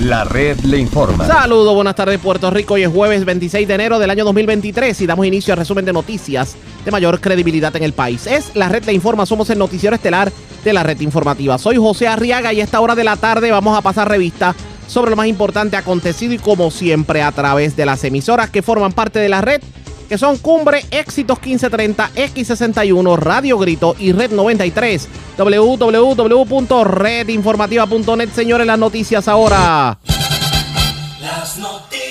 La red le informa. Saludos, buenas tardes Puerto Rico. Hoy es jueves 26 de enero del año 2023 y damos inicio al resumen de noticias de mayor credibilidad en el país. Es La red le informa, somos el noticiero estelar de la red informativa. Soy José Arriaga y a esta hora de la tarde vamos a pasar revista sobre lo más importante acontecido y como siempre a través de las emisoras que forman parte de la red que son Cumbre, Éxitos 1530, X61, Radio Grito y Red 93. www.redinformativa.net, señores, las noticias ahora. Las noticias.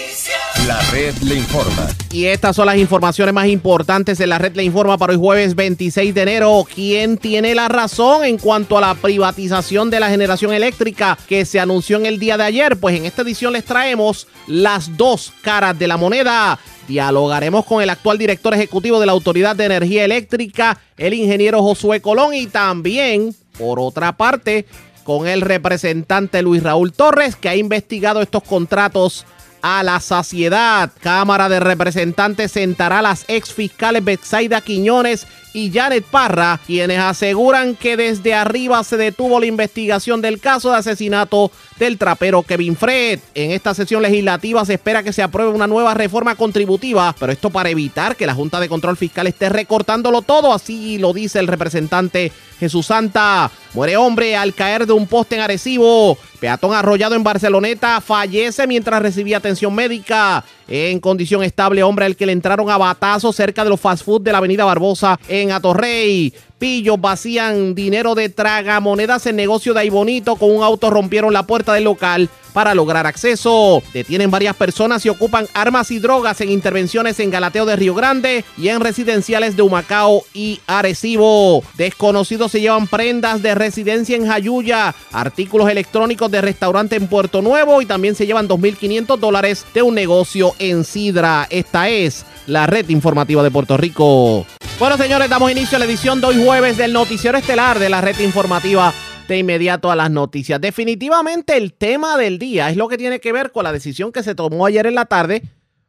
La red le informa. Y estas son las informaciones más importantes de la red le informa para hoy jueves 26 de enero. ¿Quién tiene la razón en cuanto a la privatización de la generación eléctrica que se anunció en el día de ayer? Pues en esta edición les traemos las dos caras de la moneda. Dialogaremos con el actual director ejecutivo de la Autoridad de Energía Eléctrica, el ingeniero Josué Colón, y también, por otra parte, con el representante Luis Raúl Torres, que ha investigado estos contratos a la saciedad. Cámara de Representantes sentará a las ex fiscales Betsaida Quiñones y Janet Parra, quienes aseguran que desde arriba se detuvo la investigación del caso de asesinato del trapero Kevin Fred. En esta sesión legislativa se espera que se apruebe una nueva reforma contributiva, pero esto para evitar que la Junta de Control Fiscal esté recortándolo todo, así lo dice el representante Jesús Santa. Muere hombre al caer de un poste en Arecibo. Peatón arrollado en Barceloneta fallece mientras recibía atención médica. En condición estable, hombre al que le entraron a batazo cerca de los fast food de la avenida Barbosa en Atorrey. Pillos vacían dinero de tragamonedas en negocio de ahí bonito. Con un auto rompieron la puerta del local para lograr acceso. Detienen varias personas y ocupan armas y drogas en intervenciones en Galateo de Río Grande y en residenciales de Humacao y Arecibo. Desconocidos se llevan prendas de residencia en Jayuya, artículos electrónicos de restaurante en Puerto Nuevo y también se llevan 2.500 dólares de un negocio en Sidra. Esta es la red informativa de Puerto Rico. Bueno, señores, damos inicio a la edición de hoy jueves del noticiero estelar de la red informativa de inmediato a las noticias. Definitivamente el tema del día es lo que tiene que ver con la decisión que se tomó ayer en la tarde,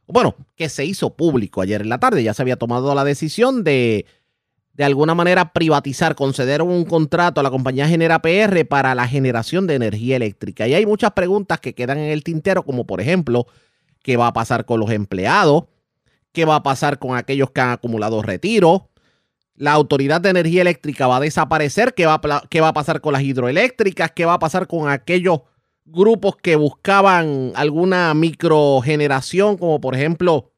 bueno, que se hizo público ayer en la tarde. Ya se había tomado la decisión de de alguna manera privatizar, conceder un contrato a la compañía Genera PR para la generación de energía eléctrica. Y hay muchas preguntas que quedan en el tintero, como por ejemplo, ¿qué va a pasar con los empleados? ¿Qué va a pasar con aquellos que han acumulado retiro? la Autoridad de Energía Eléctrica va a desaparecer, ¿qué va a, qué va a pasar con las hidroeléctricas? ¿Qué va a pasar con aquellos grupos que buscaban alguna microgeneración, como por ejemplo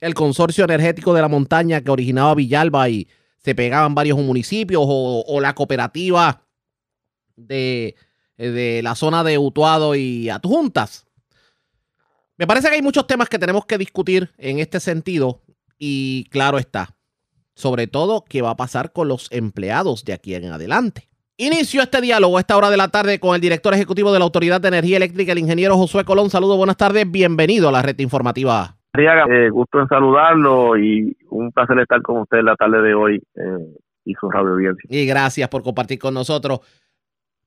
el Consorcio Energético de la Montaña que originaba Villalba y se pegaban varios municipios, o, la cooperativa de, de la zona de Utuado y Adjuntas? Me parece que hay muchos temas que tenemos que discutir en este sentido y claro está, sobre todo qué va a pasar con los empleados de aquí en adelante. Inicio este diálogo a esta hora de la tarde con el director ejecutivo de la Autoridad de Energía Eléctrica, el ingeniero Josué Colón. Saludos, buenas tardes, bienvenido a la red informativa. Eh, gusto en saludarlo y un placer estar con usted la tarde de hoy eh, y su radio audiencia. Y gracias por compartir con nosotros.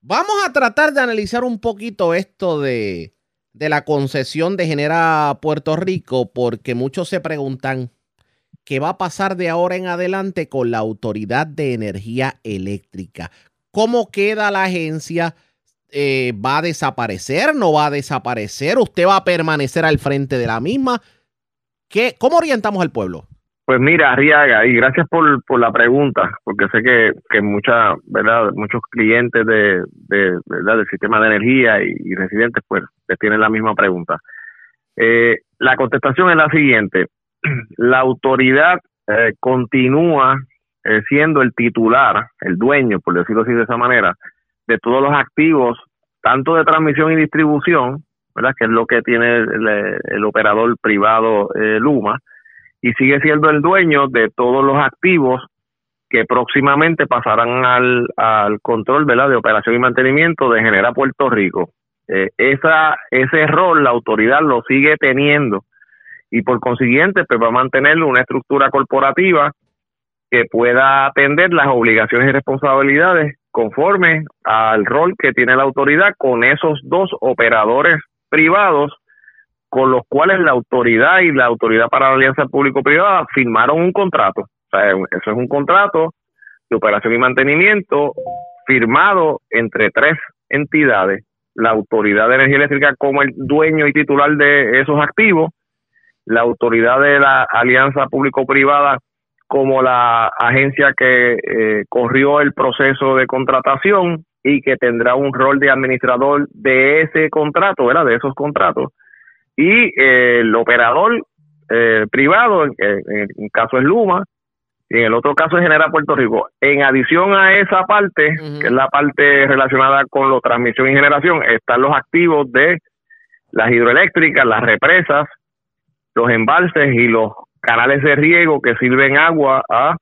Vamos a tratar de analizar un poquito esto de, de la concesión de Genera Puerto Rico, porque muchos se preguntan qué va a pasar de ahora en adelante con la Autoridad de Energía Eléctrica. ¿Cómo queda la agencia? Eh, ¿Va a desaparecer? ¿No va a desaparecer? ¿Usted va a permanecer al frente de la misma? ¿Qué, ¿Cómo orientamos al pueblo? Pues mira, Riaga, y gracias por, por la pregunta, porque sé que, que mucha, ¿verdad? muchos clientes de, de ¿verdad? del sistema de energía y, residentes pues tienen la misma pregunta. Eh, la contestación es la siguiente la autoridad eh, continúa eh, siendo el titular, el dueño, por decirlo así de esa manera, de todos los activos, tanto de transmisión y distribución, ¿verdad? que es lo que tiene el, operador privado eh, Luma, y sigue siendo el dueño de todos los activos que próximamente pasarán al, al control ¿verdad? de operación y mantenimiento de Genera Puerto Rico. esa, ese rol la autoridad lo sigue teniendo y por consiguiente pues va a mantener una estructura corporativa que pueda atender las obligaciones y responsabilidades conforme al rol que tiene la autoridad con esos dos operadores privados con los cuales la autoridad y la autoridad para la alianza público-privada firmaron un contrato. O sea, eso es un contrato de operación y mantenimiento firmado entre tres entidades la Autoridad de Energía Eléctrica como el dueño y titular de esos activos, la Autoridad de la Alianza Público-Privada como la agencia que eh, corrió el proceso de contratación y que tendrá un rol de administrador de ese contrato, ¿verdad? De esos contratos. Y eh, el operador eh, privado, en, en, caso es Luma, y en el otro caso es General Puerto Rico. En adición a esa parte, que es la parte relacionada con la transmisión y generación, están los activos de las hidroeléctricas, las represas, los embalses y los canales de riego que sirven agua a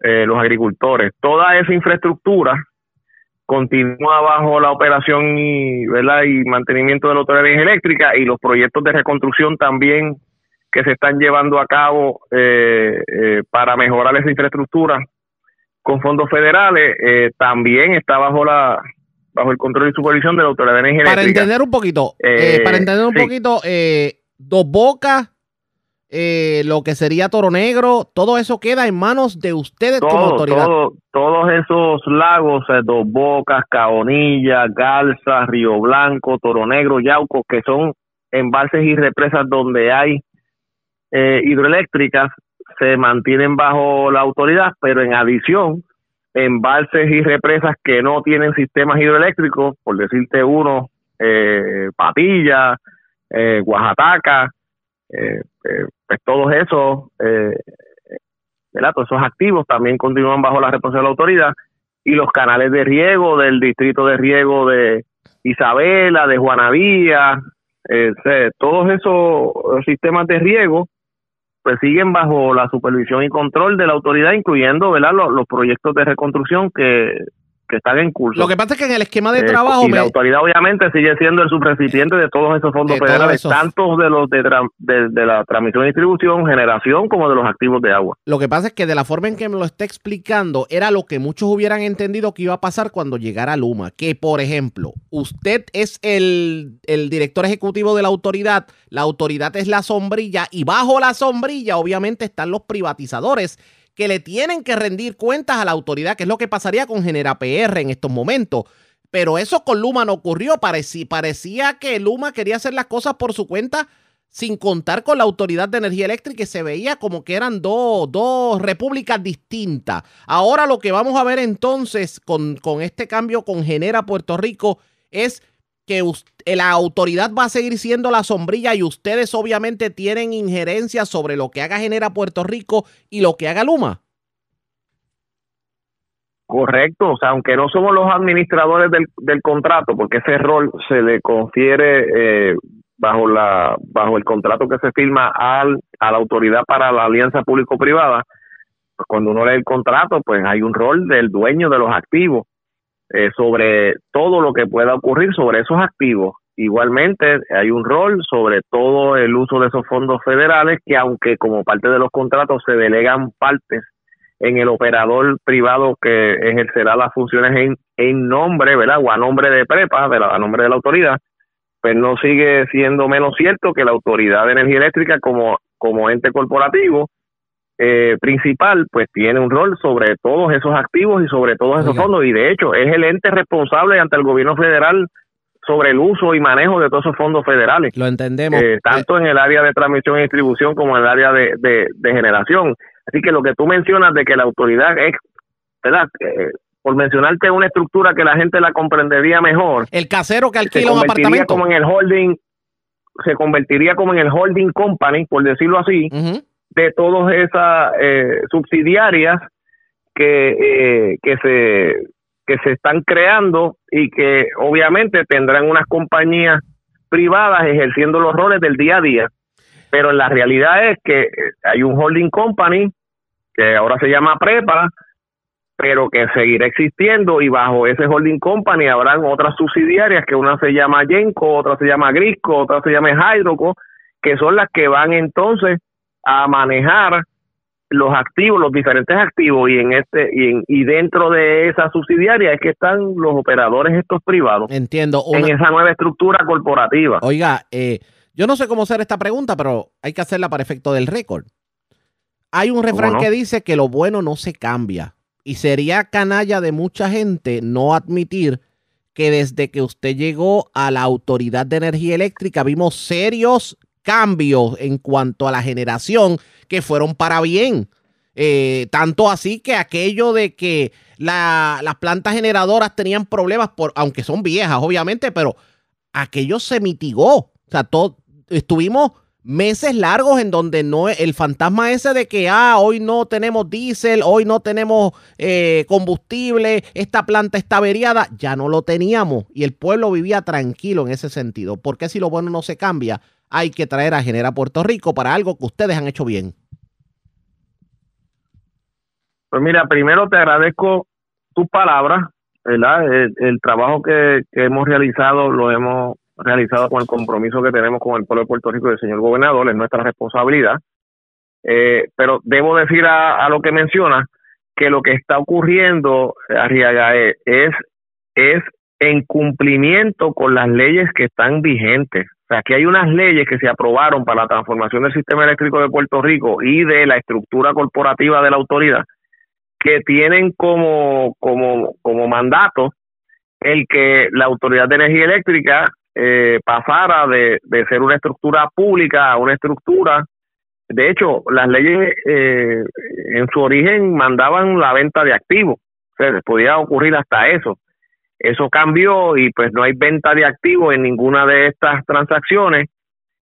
eh, los agricultores. Toda esa infraestructura continúa bajo la operación y, ¿verdad? y mantenimiento de la autoridad eléctrica y los proyectos de reconstrucción también que se están llevando a cabo eh, eh, para mejorar esa infraestructura con fondos federales eh, también está bajo la bajo el control y supervisión de la autoridad de energía para entender un poquito para entender un poquito dos bocas lo que sería Toro Negro, todo eso queda en manos de ustedes como autoridad. todos esos lagos, Dos Bocas, Caonilla, Garza, Río Blanco, Toro Negro, Yauco, que son embalses y represas donde hay eh, hidroeléctricas se mantienen bajo la autoridad, pero en adición, embalses y represas que no tienen sistemas hidroeléctricos, por decirte uno, eh, Patilla, eh, Oaxaca, eh, eh, pues todos esos, ¿verdad? todos esos activos también continúan bajo la responsabilidad de la autoridad y los canales de riego del distrito de riego de Isabela, de Juanavía, todos esos sistemas de riego pues siguen bajo la supervisión y control de la autoridad, incluyendo ¿verdad? Los, proyectos de reconstrucción que, están en curso. Lo que pasa es que en el esquema de eh, trabajo... y la autoridad obviamente sigue siendo el subrecipiente de todos esos fondos federales, tanto de los de, de, la transmisión y distribución, generación, como de los activos de agua. Lo que pasa es que de la forma en que me lo está explicando, era lo que muchos hubieran entendido que iba a pasar cuando llegara Luma. Que, por ejemplo, usted es el, el director ejecutivo de la autoridad, la autoridad es la sombrilla y bajo la sombrilla obviamente están los privatizadores que le tienen que rendir cuentas a la autoridad, que es lo que pasaría con Genera PR en estos momentos. Pero eso con Luma no ocurrió. Parecía, que Luma quería hacer las cosas por su cuenta sin contar con la Autoridad de Energía Eléctrica y se veía como que eran dos, dos repúblicas distintas. Ahora lo que vamos a ver entonces con, con este cambio con Genera Puerto Rico es que la autoridad va a seguir siendo la sombrilla y ustedes obviamente tienen injerencia sobre lo que haga Genera Puerto Rico y lo que haga Luma. Correcto, o sea, aunque no somos los administradores del, del contrato, porque ese rol se le confiere eh, bajo la bajo el contrato que se firma al, a la autoridad para la alianza público-privada, pues cuando uno lee el contrato, pues hay un rol del dueño de los activos eh, sobre todo lo que pueda ocurrir sobre esos activos. Igualmente hay un rol sobre todo el uso de esos fondos federales que aunque como parte de los contratos se delegan partes en el operador privado que ejercerá las funciones en, en nombre, ¿verdad? O a nombre de PREPA, a nombre de la autoridad, pues no sigue siendo menos cierto que la Autoridad de Energía Eléctrica como, como ente corporativo eh, principal, pues tiene un rol sobre todos esos activos y sobre todos esos fondos y de hecho es el ente responsable ante el gobierno federal sobre el uso y manejo de todos esos fondos federales. Lo entendemos. Eh, tanto en el área de transmisión y distribución como en el área de, de, generación. Así que lo que tú mencionas de que la autoridad es, ¿verdad? Eh, por mencionarte una estructura que la gente la comprendería mejor. El casero que alquila un apartamento. como en el holding, se convertiría como en el holding company, por decirlo así, de todas esas eh, subsidiarias que, eh, que, se, que se están creando y que obviamente tendrán unas compañías privadas ejerciendo los roles del día a día. Pero la realidad es que eh, hay un holding company que ahora se llama Prepa, pero que seguirá existiendo y bajo ese holding company habrán otras subsidiarias que una se llama Yenco, otra se llama Grisco, otra se llama Hydroco, que son las que van entonces a manejar los activos, los diferentes activos y en este y, y dentro de esa subsidiaria es que están los operadores estos privados. Entiendo. En esa nueva estructura corporativa. Oiga, eh, yo no sé cómo hacer esta pregunta, pero hay que hacerla para efecto del récord. Hay un refrán que dice que lo bueno no se cambia y sería canalla de mucha gente no admitir que desde que usted llegó a la Autoridad de Energía Eléctrica vimos serios cambios en cuanto a la generación que fueron para bien. Eh, tanto así que aquello de que las plantas generadoras tenían problemas, por, aunque son viejas, obviamente, pero aquello se mitigó. O sea, estuvimos meses largos en donde no el fantasma ese de que ah hoy no tenemos diésel hoy no tenemos eh, combustible esta planta está averiada ya no lo teníamos y el pueblo vivía tranquilo en ese sentido porque si lo bueno no se cambia hay que traer a Genera Puerto Rico para algo que ustedes han hecho bien pues mira primero te agradezco tus palabras verdad el, trabajo que hemos realizado lo hemos realizado con el compromiso que tenemos con el pueblo de Puerto Rico y el señor gobernador, es nuestra responsabilidad. Eh, pero debo decir a, lo que menciona que lo que está ocurriendo, Arriaga, es, es en cumplimiento con las leyes que están vigentes. O sea, que hay unas leyes que se aprobaron para la transformación del sistema eléctrico de Puerto Rico y de la estructura corporativa de la autoridad que tienen como, como, como mandato el que la Autoridad de Energía Eléctrica eh, pasara de, ser una estructura pública a una estructura. De hecho, las leyes eh, en su origen mandaban la venta de activos. O sea, podía ocurrir hasta eso. Eso cambió y pues no hay venta de activos en ninguna de estas transacciones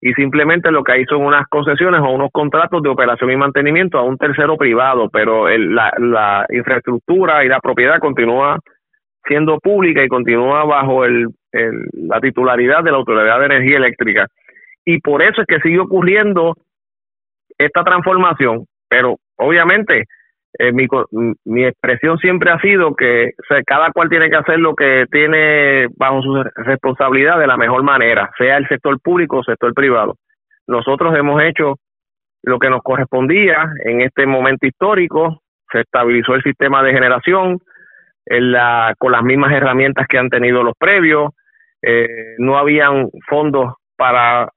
y simplemente lo que hay son unas concesiones o unos contratos de operación y mantenimiento a un tercero privado, pero la, la infraestructura y la propiedad continúa siendo pública y continúa bajo el, la titularidad de la Autoridad de Energía Eléctrica. Y por eso es que sigue ocurriendo esta transformación, pero obviamente eh, mi, mi expresión siempre ha sido que cada cual tiene que hacer lo que tiene bajo su responsabilidad de la mejor manera, sea el sector público o sector privado. Nosotros hemos hecho lo que nos correspondía en este momento histórico, se estabilizó el sistema de generación, la, con las mismas herramientas que han tenido los previos. Eh, no habían fondos para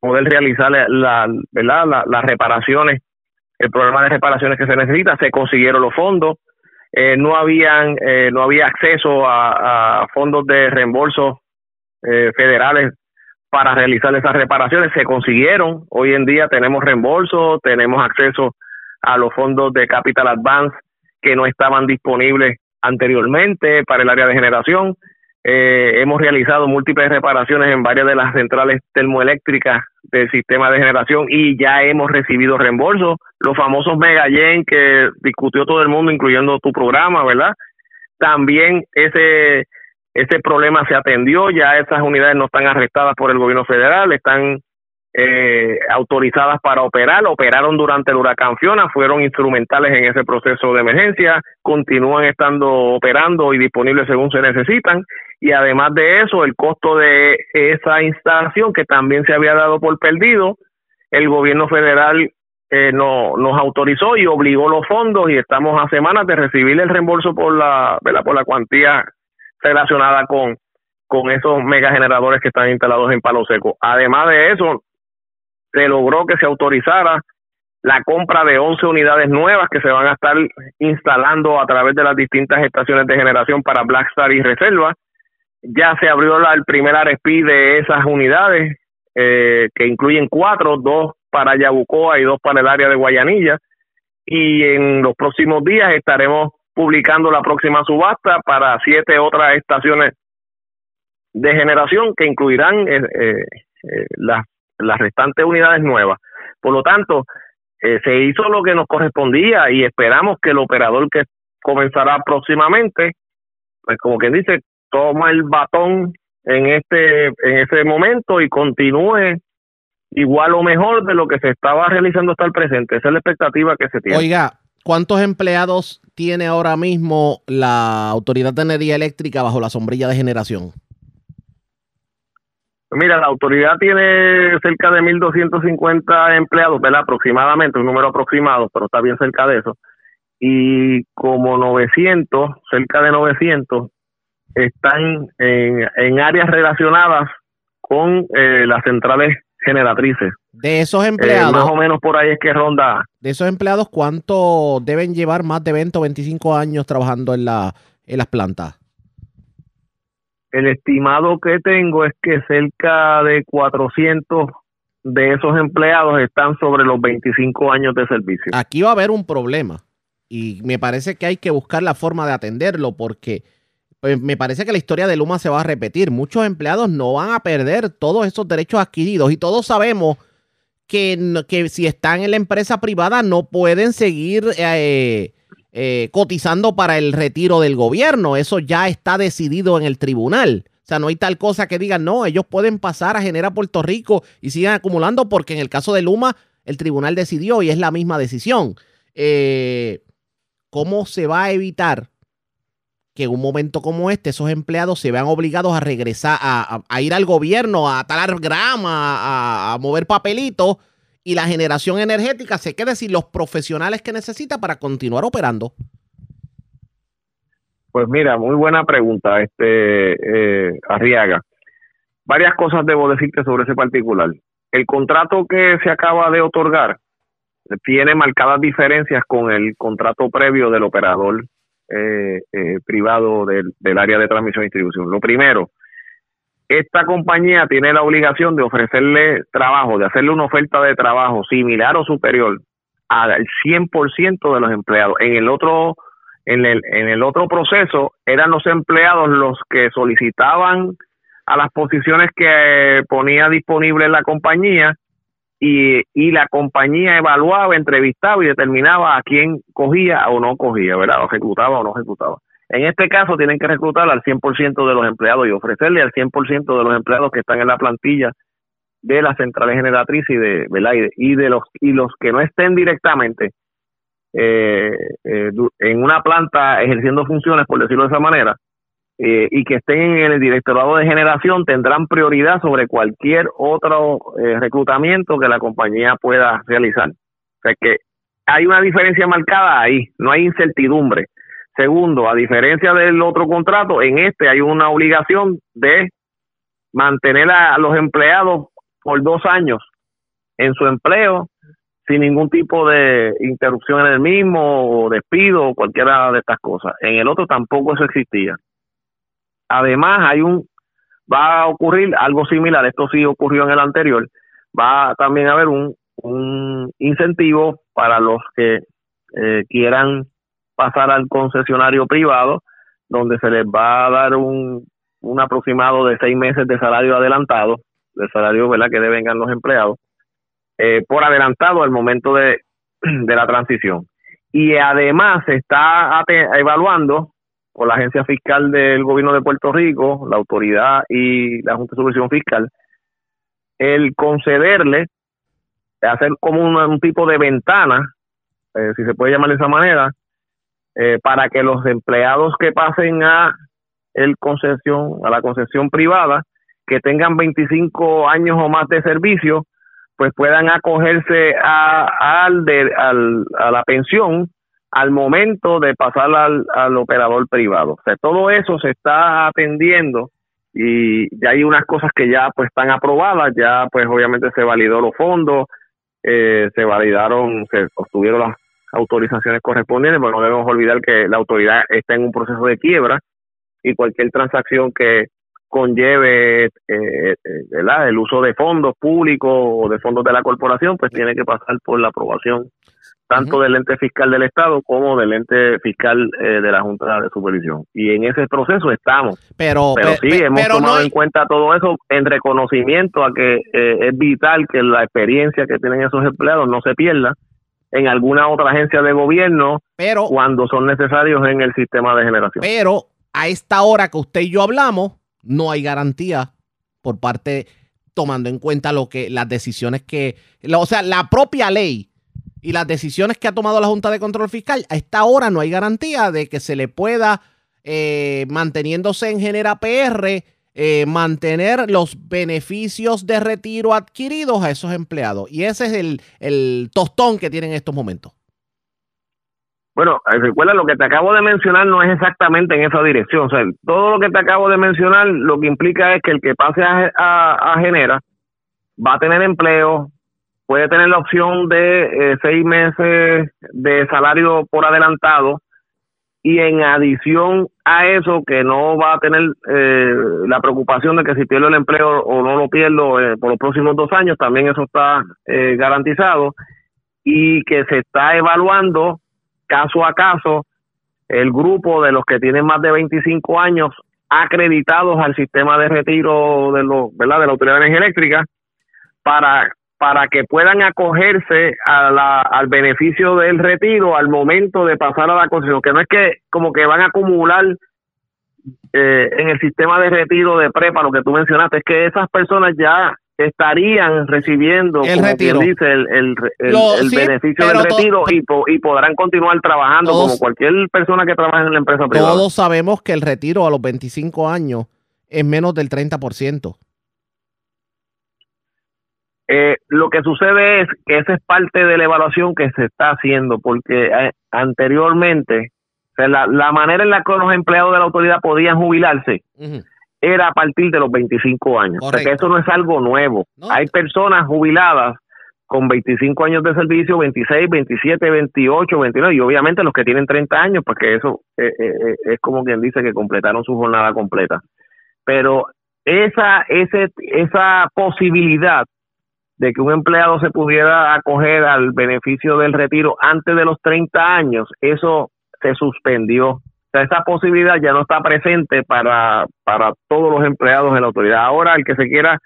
poder realizar la, las reparaciones, el programa de reparaciones que se necesita, se consiguieron los fondos. Eh, no habían eh, no había acceso a, fondos de reembolso federales para realizar esas reparaciones se consiguieron hoy en día tenemos reembolso tenemos acceso a los fondos de capital advance que no estaban disponibles anteriormente para el área de generación. Eh, hemos realizado múltiples reparaciones en varias de las centrales termoeléctricas del sistema de generación y ya hemos recibido reembolsos. Los famosos Megayen que discutió todo el mundo, incluyendo tu programa, ¿verdad? También ese, ese problema se atendió, ya esas unidades no están arrestadas por el gobierno federal, están eh, autorizadas para operar, operaron durante el huracán Fiona, fueron instrumentales en ese proceso de emergencia, continúan estando operando y disponibles según se necesitan y además de eso el costo de esa instalación que también se había dado por perdido, el gobierno federal eh, no, nos autorizó y obligó los fondos y estamos a semanas de recibir el reembolso por la, por la cuantía relacionada con con esos megageneradores que están instalados en Palo Seco. Además de eso, se logró que se autorizara la compra de 11 unidades nuevas que se van a estar instalando a través de las distintas estaciones de generación para Blackstar y Reserva. Ya se abrió la, el primer RFP de esas unidades, eh, que incluyen cuatro, dos para Yabucoa y dos para el área de Guayanilla. Y en los próximos días estaremos publicando la próxima subasta para siete otras estaciones de generación que incluirán eh, eh, las las restantes unidades nuevas. Por lo tanto, eh, se hizo lo que nos correspondía y esperamos que el operador que comenzará próximamente, pues como quien dice, toma el batón en este en ese momento y continúe igual o mejor de lo que se estaba realizando hasta el presente. Esa es la expectativa que se tiene. Oiga, ¿cuántos empleados tiene ahora mismo la Autoridad de Energía Eléctrica bajo la sombrilla de generación? Mira, la autoridad tiene cerca de 1.250 empleados, ¿verdad? Aproximadamente, un número aproximado, pero está bien cerca de eso. Y como 900, cerca de 900, están en, en áreas relacionadas con eh, las centrales generatrices. De esos empleados. Eh, más o menos por ahí es que ronda. De esos empleados, ¿cuánto deben llevar más de 20 o 25 años trabajando en, la, en las plantas? El estimado que tengo es que cerca de 400 de esos empleados están sobre los 25 años de servicio. Aquí va a haber un problema y me parece que hay que buscar la forma de atenderlo porque pues, me parece que la historia de Luma se va a repetir. Muchos empleados no van a perder todos esos derechos adquiridos y todos sabemos que, que si están en la empresa privada no pueden seguir eh, eh, cotizando para el retiro del gobierno. Eso ya está decidido en el tribunal. O sea, no hay tal cosa que digan, no, ellos pueden pasar a generar Puerto Rico y sigan acumulando porque en el caso de Luma el tribunal decidió y es la misma decisión. Eh, ¿Cómo se va a evitar que en un momento como este esos empleados se vean obligados a regresar, a, ir al gobierno, a talar grama, a, mover papelitos y la generación energética se quede sin los profesionales que necesita para continuar operando? Pues mira, muy buena pregunta, este eh, Arriaga. Varias cosas debo decirte sobre ese particular. El contrato que se acaba de otorgar tiene marcadas diferencias con el contrato previo del operador eh, eh, privado del, del área de transmisión y distribución. Lo primero, esta compañía tiene la obligación de ofrecerle trabajo, de hacerle una oferta de trabajo similar o superior al 100% de los empleados. En el otro en el, en el otro proceso eran los empleados los que solicitaban a las posiciones que ponía disponible la compañía y, y la compañía evaluaba, entrevistaba y determinaba a quién cogía o no cogía, ¿verdad? O ejecutaba o no ejecutaba. En este caso tienen que reclutar al 100% de los empleados y ofrecerle al 100% de los empleados que están en la plantilla de las centrales generatrices y de, y de los y los que no estén directamente eh, eh, en una planta ejerciendo funciones, por decirlo de esa manera, eh, y que estén en el directorado de generación tendrán prioridad sobre cualquier otro reclutamiento que la compañía pueda realizar. O sea que hay una diferencia marcada ahí, no hay incertidumbre. Segundo, a diferencia del otro contrato, en este hay una obligación de mantener a los empleados por dos años en su empleo sin ningún tipo de interrupción en el mismo o despido o cualquiera de estas cosas. En el otro tampoco eso existía. Además, hay un va a ocurrir algo similar, esto sí ocurrió en el anterior, va también a haber un, un incentivo para los que eh, quieran pasar al concesionario privado, donde se les va a dar un, un aproximado de seis meses de salario adelantado, de salario ¿verdad? que devengan los empleados, eh, por adelantado al momento de, de la transición. Y además se está evaluando por la Agencia Fiscal del Gobierno de Puerto Rico, la autoridad y la Junta de Supervisión Fiscal, el concederle, hacer como un, tipo de ventana, eh, si se puede llamar de esa manera, eh, para que los empleados que pasen a el concesión, a la concesión privada, que tengan 25 años o más de servicio, pues puedan acogerse a, al de, al, a la pensión al momento de pasar al, al operador privado. O sea, todo eso se está atendiendo y ya hay unas cosas que ya pues están aprobadas, ya pues obviamente se validó los fondos, eh, se validaron, se obtuvieron las autorizaciones correspondientes, pero no debemos olvidar que la autoridad está en un proceso de quiebra y cualquier transacción que conlleve eh, eh, el uso de fondos públicos o de fondos de la corporación, pues tiene que pasar por la aprobación tanto del ente fiscal del Estado como del ente fiscal eh, de la Junta de Supervisión. Y en ese proceso estamos. Pero, pero sí, hemos tomado en cuenta todo eso en reconocimiento a que es vital que la experiencia que tienen esos empleados no se pierda en alguna otra agencia de gobierno pero, cuando son necesarios en el sistema de generación. Pero a esta hora que usted y yo hablamos, no hay garantía por parte, tomando en cuenta lo que las decisiones que, o sea, la propia ley y las decisiones que ha tomado la Junta de Control Fiscal, a esta hora no hay garantía de que se le pueda, eh, manteniéndose en Genera PR, eh, mantener los beneficios de retiro adquiridos a esos empleados. Y ese es el, el tostón que tienen en estos momentos. Bueno, eh, recuerda lo que te acabo de mencionar no es exactamente en esa dirección. O sea, todo lo que te acabo de mencionar lo que implica es que el que pase a, a, Genera va a tener empleo, puede tener la opción de eh, seis meses de salario por adelantado y en adición a eso que no va a tener eh, la preocupación de que si pierdo el empleo o no lo pierdo eh, por los próximos dos años, también eso está eh, garantizado y que se está evaluando caso a caso el grupo de los que tienen más de 25 años acreditados al sistema de retiro de los, ¿verdad? de la Autoridad de Energía Eléctrica para para que puedan acogerse a la, al beneficio del retiro al momento de pasar a la concesión, que no es que como que van a acumular eh, en el sistema de retiro de prepa, lo que tú mencionaste, es que esas personas ya estarían recibiendo el retiro. dice el, el, beneficio del retiro y, y podrán continuar trabajando como cualquier persona que trabaja en la empresa privada. Todos sabemos que el retiro a los 25 años es menos del 30%. Eh, lo que sucede es que esa es parte de la evaluación que se está haciendo, porque eh, anteriormente, la, manera en la que los empleados de la autoridad podían jubilarse era a partir de los 25 años. O sea que eso no es algo nuevo. Hay personas jubiladas con 25 años de servicio, 26, 27, 28, 29, y obviamente los que tienen 30 años, porque eso eh, es como quien dice que completaron su jornada completa. Pero esa, ese, esa posibilidad de que un empleado se pudiera acoger al beneficio del retiro antes de los 30 años, eso se suspendió. O sea, esa posibilidad ya no está presente para, para todos los empleados de la autoridad. Ahora, el que se quiera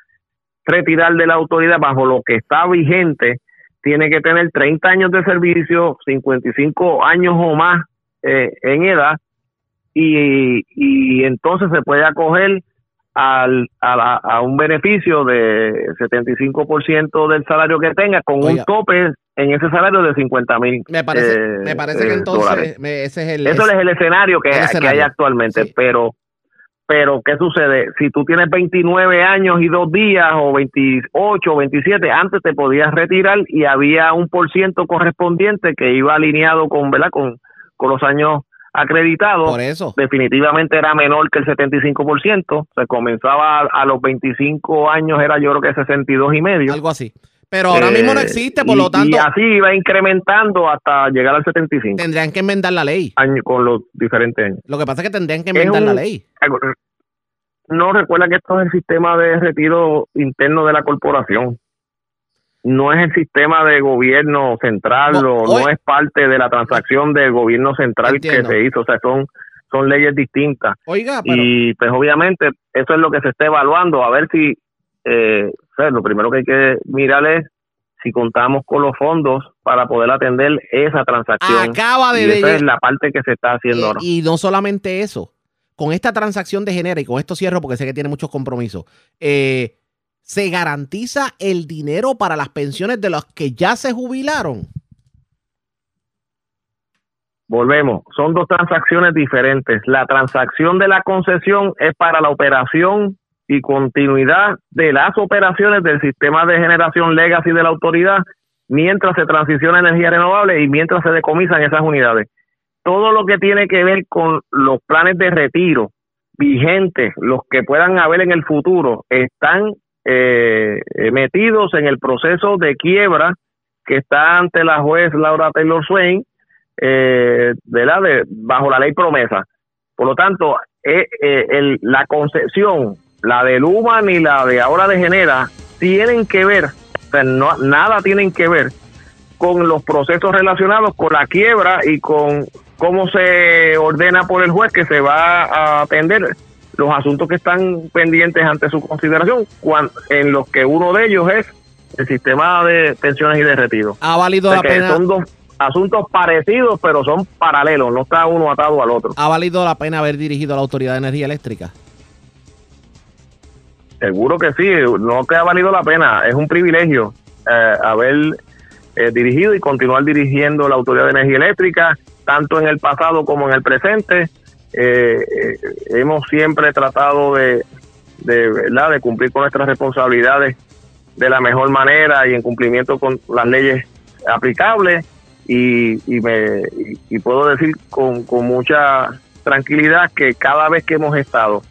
retirar de la autoridad bajo lo que está vigente, tiene que tener 30 años de servicio, 55 años o más eh, en edad, y, y entonces se puede acoger al, a, a, un beneficio de 75% del salario que tenga con un tope en ese salario de 50 mil. Me parece, eh, me parece que entonces ese es el, Eso es el escenario que, hay actualmente, pero pero ¿qué sucede? Si tú tienes 29 años y dos días o 28 o 27, antes te podías retirar y había un por ciento correspondiente que iba alineado con, ¿verdad? Con, con los años acreditado, Por eso. definitivamente era menor que el 75%, se comenzaba a, los 25 años, era yo creo que 62 y medio. Algo así. Pero ahora mismo no eh, existe, por lo tanto. Y así iba incrementando hasta llegar al 75. Tendrían que enmendar la ley. con los diferentes años. Lo que pasa es que tendrían que enmendar la ley. No recuerda que esto es el sistema de retiro interno de la corporación no es el sistema de gobierno central o no es parte de la transacción del gobierno central que se hizo, o sea, son son leyes distintas. Oiga, y pues obviamente eso es lo que se está evaluando, a ver si, eh, lo primero que hay que mirar es si contamos con los fondos para poder atender esa transacción. Acaba de... Y esa es la parte que se está haciendo ahora. Y no solamente eso, con esta transacción de Genera, y con esto cierro porque sé que tiene muchos compromisos, eh, se garantiza el dinero para las pensiones de los que ya se jubilaron? Volvemos, son dos transacciones diferentes. La transacción de la concesión es para la operación y continuidad de las operaciones del sistema de generación legacy de la autoridad mientras se transiciona energía renovable y mientras se decomisan esas unidades. Todo lo que tiene que ver con los planes de retiro vigentes, los que puedan haber en el futuro, están eh, eh, metidos en el proceso de quiebra que está ante la juez Laura Taylor Swain, eh, De, bajo la ley promesa. Por lo tanto, eh, el, la concesión, la de Luman y la de ahora de Genera, tienen que ver, no, nada tienen que ver con los procesos relacionados con la quiebra y con cómo se ordena por el juez que se va a atender los asuntos que están pendientes ante su consideración, en los que uno de ellos es el sistema de pensiones y de retiro. Ha valido la pena. Son dos asuntos parecidos, pero son paralelos, no está uno atado al otro. ¿Ha valido la pena haber dirigido a la Autoridad de Energía Eléctrica? Seguro que sí, no que ha valido la pena, es un privilegio eh, haber eh, dirigido y continuar dirigiendo la Autoridad de Energía Eléctrica, tanto en el pasado como en el presente. Eh, eh, hemos siempre tratado de, de, ¿verdad? de cumplir con nuestras responsabilidades de la mejor manera y en cumplimiento con las leyes aplicables y, y, me, y, puedo decir con, con, mucha tranquilidad que cada vez que hemos estado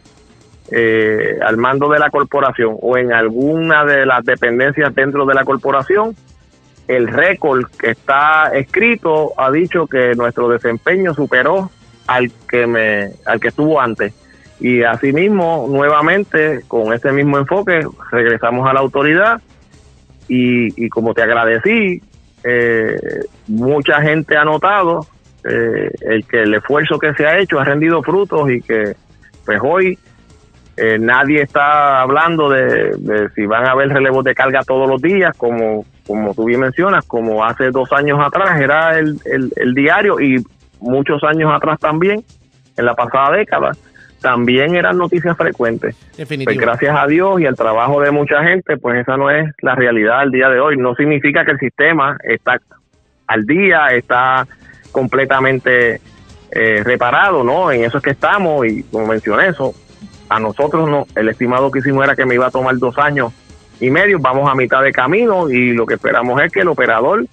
eh, al mando de la corporación o en alguna de las dependencias dentro de la corporación, el récord que está escrito ha dicho que nuestro desempeño superó al que me al que estuvo antes. Y asimismo, nuevamente, con ese mismo enfoque, regresamos a la autoridad y, y como te agradecí, eh, mucha gente ha notado eh, el que el esfuerzo que se ha hecho ha rendido frutos y que pues hoy eh, nadie está hablando de, si van a haber relevos de carga todos los días, como, como tú bien mencionas, como hace dos años atrás era el, el, diario y muchos años atrás también, en la pasada década, también eran noticias frecuentes. Pues gracias a Dios y al trabajo de mucha gente, pues esa no es la realidad al día de hoy. No significa que el sistema está al día, está completamente eh, reparado, ¿no? En eso es que estamos y como mencioné eso, a nosotros no, el estimado que hicimos era que me iba a tomar dos años y medio, vamos a mitad de camino y lo que esperamos es que el operador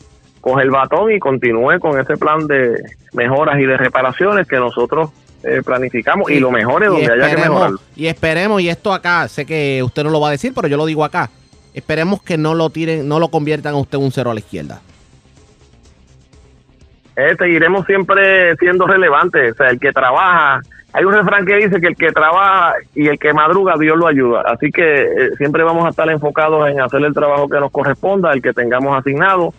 coge el batón y continúe con ese plan de mejoras y de reparaciones que nosotros eh, planificamos y, lo mejore donde haya que mejorar. Y esperemos, y esto acá, sé que usted no lo va a decir, pero yo lo digo acá, esperemos que no lo tiren, no lo conviertan a usted un cero a la izquierda eh, seguiremos siempre siendo relevantes. O sea, el que trabaja, hay un refrán que dice que el que trabaja y el que madruga, Dios lo ayuda. Así que eh, siempre vamos a estar enfocados en hacer el trabajo que nos corresponda, el que tengamos asignado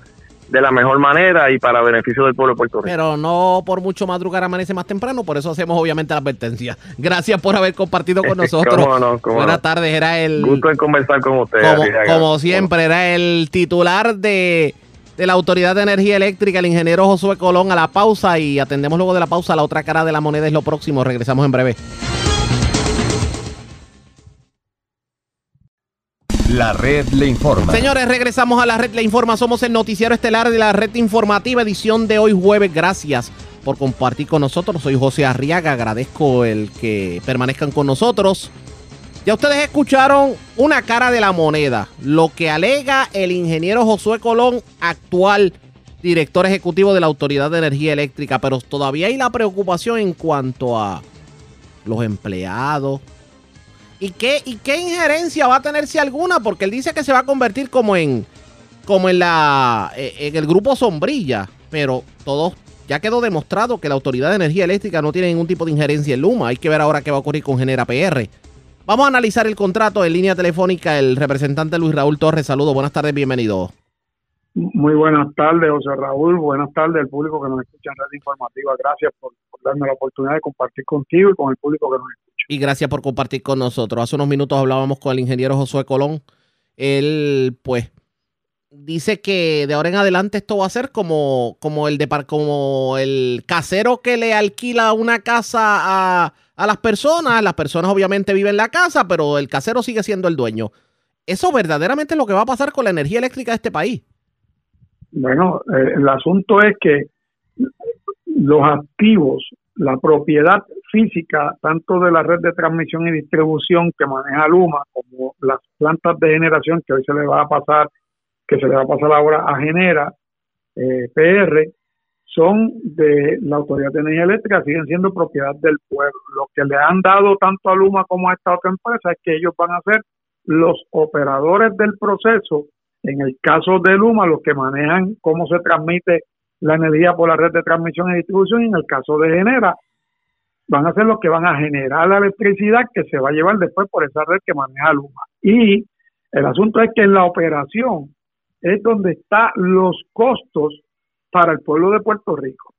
de la mejor manera y para beneficio del pueblo de Puerto Rico. Pero no por mucho madrugar amanece más temprano, por eso hacemos obviamente la advertencia. Gracias por haber compartido con nosotros. Buenas tardes, era el... Gusto en conversar con usted. como siempre, era el titular de de la Autoridad de Energía Eléctrica, el ingeniero Josué Colón, a la pausa y atendemos luego de la pausa. La otra cara de la moneda es lo próximo. Regresamos en breve. La red le informa. Señores, regresamos a la red le informa. Somos el noticiero estelar de la red informativa, edición de hoy jueves. Gracias por compartir con nosotros. Soy José Arriaga. Agradezco el que permanezcan con nosotros. Ya ustedes escucharon una cara de la moneda, lo que alega el ingeniero Josué Colón, actual director ejecutivo de la Autoridad de Energía Eléctrica, pero todavía hay la preocupación en cuanto a los empleados. ¿Y qué, y qué injerencia va a tener si alguna? Porque él dice que se va a convertir como en, como en, la, eh, en el grupo sombrilla, pero todos ya quedó demostrado que la Autoridad de Energía Eléctrica no tiene ningún tipo de injerencia en Luma. Hay que ver ahora qué va a ocurrir con Genera PR. Vamos a analizar el contrato en línea telefónica. El representante Luis Raúl Torres, saludos, buenas tardes, bienvenido. Muy buenas tardes, José Raúl. Buenas tardes al público que nos escucha en Red Informativa. Gracias por, darme la oportunidad de compartir contigo y con el público que nos escucha. Y gracias por compartir con nosotros. Hace unos minutos hablábamos con el ingeniero Josué Colón. Él, pues, dice que de ahora en adelante esto va a ser como, como el de como el casero que le alquila una casa a a las personas. Las personas obviamente viven en la casa, pero el casero sigue siendo el dueño. ¿Eso verdaderamente es lo que va a pasar con la energía eléctrica de este país? Bueno, eh, el asunto es que los activos, la propiedad física, tanto de la red de transmisión y distribución que maneja Luma, como las plantas de generación que hoy se le va a pasar, que se le va a pasar ahora a Genera, eh, PR, son de la Autoridad de Energía Eléctrica, siguen siendo propiedad del pueblo. Lo que le han dado tanto a Luma como a esta otra empresa es que ellos van a ser los operadores del proceso. En el caso de Luma, los que manejan cómo se transmite la energía por la red de transmisión y distribución, y en el caso de Genera, van a ser los que van a generar la electricidad que se va a llevar después por esa red que maneja Luma. Y el asunto es que en la operación es donde están los costos para el pueblo de Puerto Rico.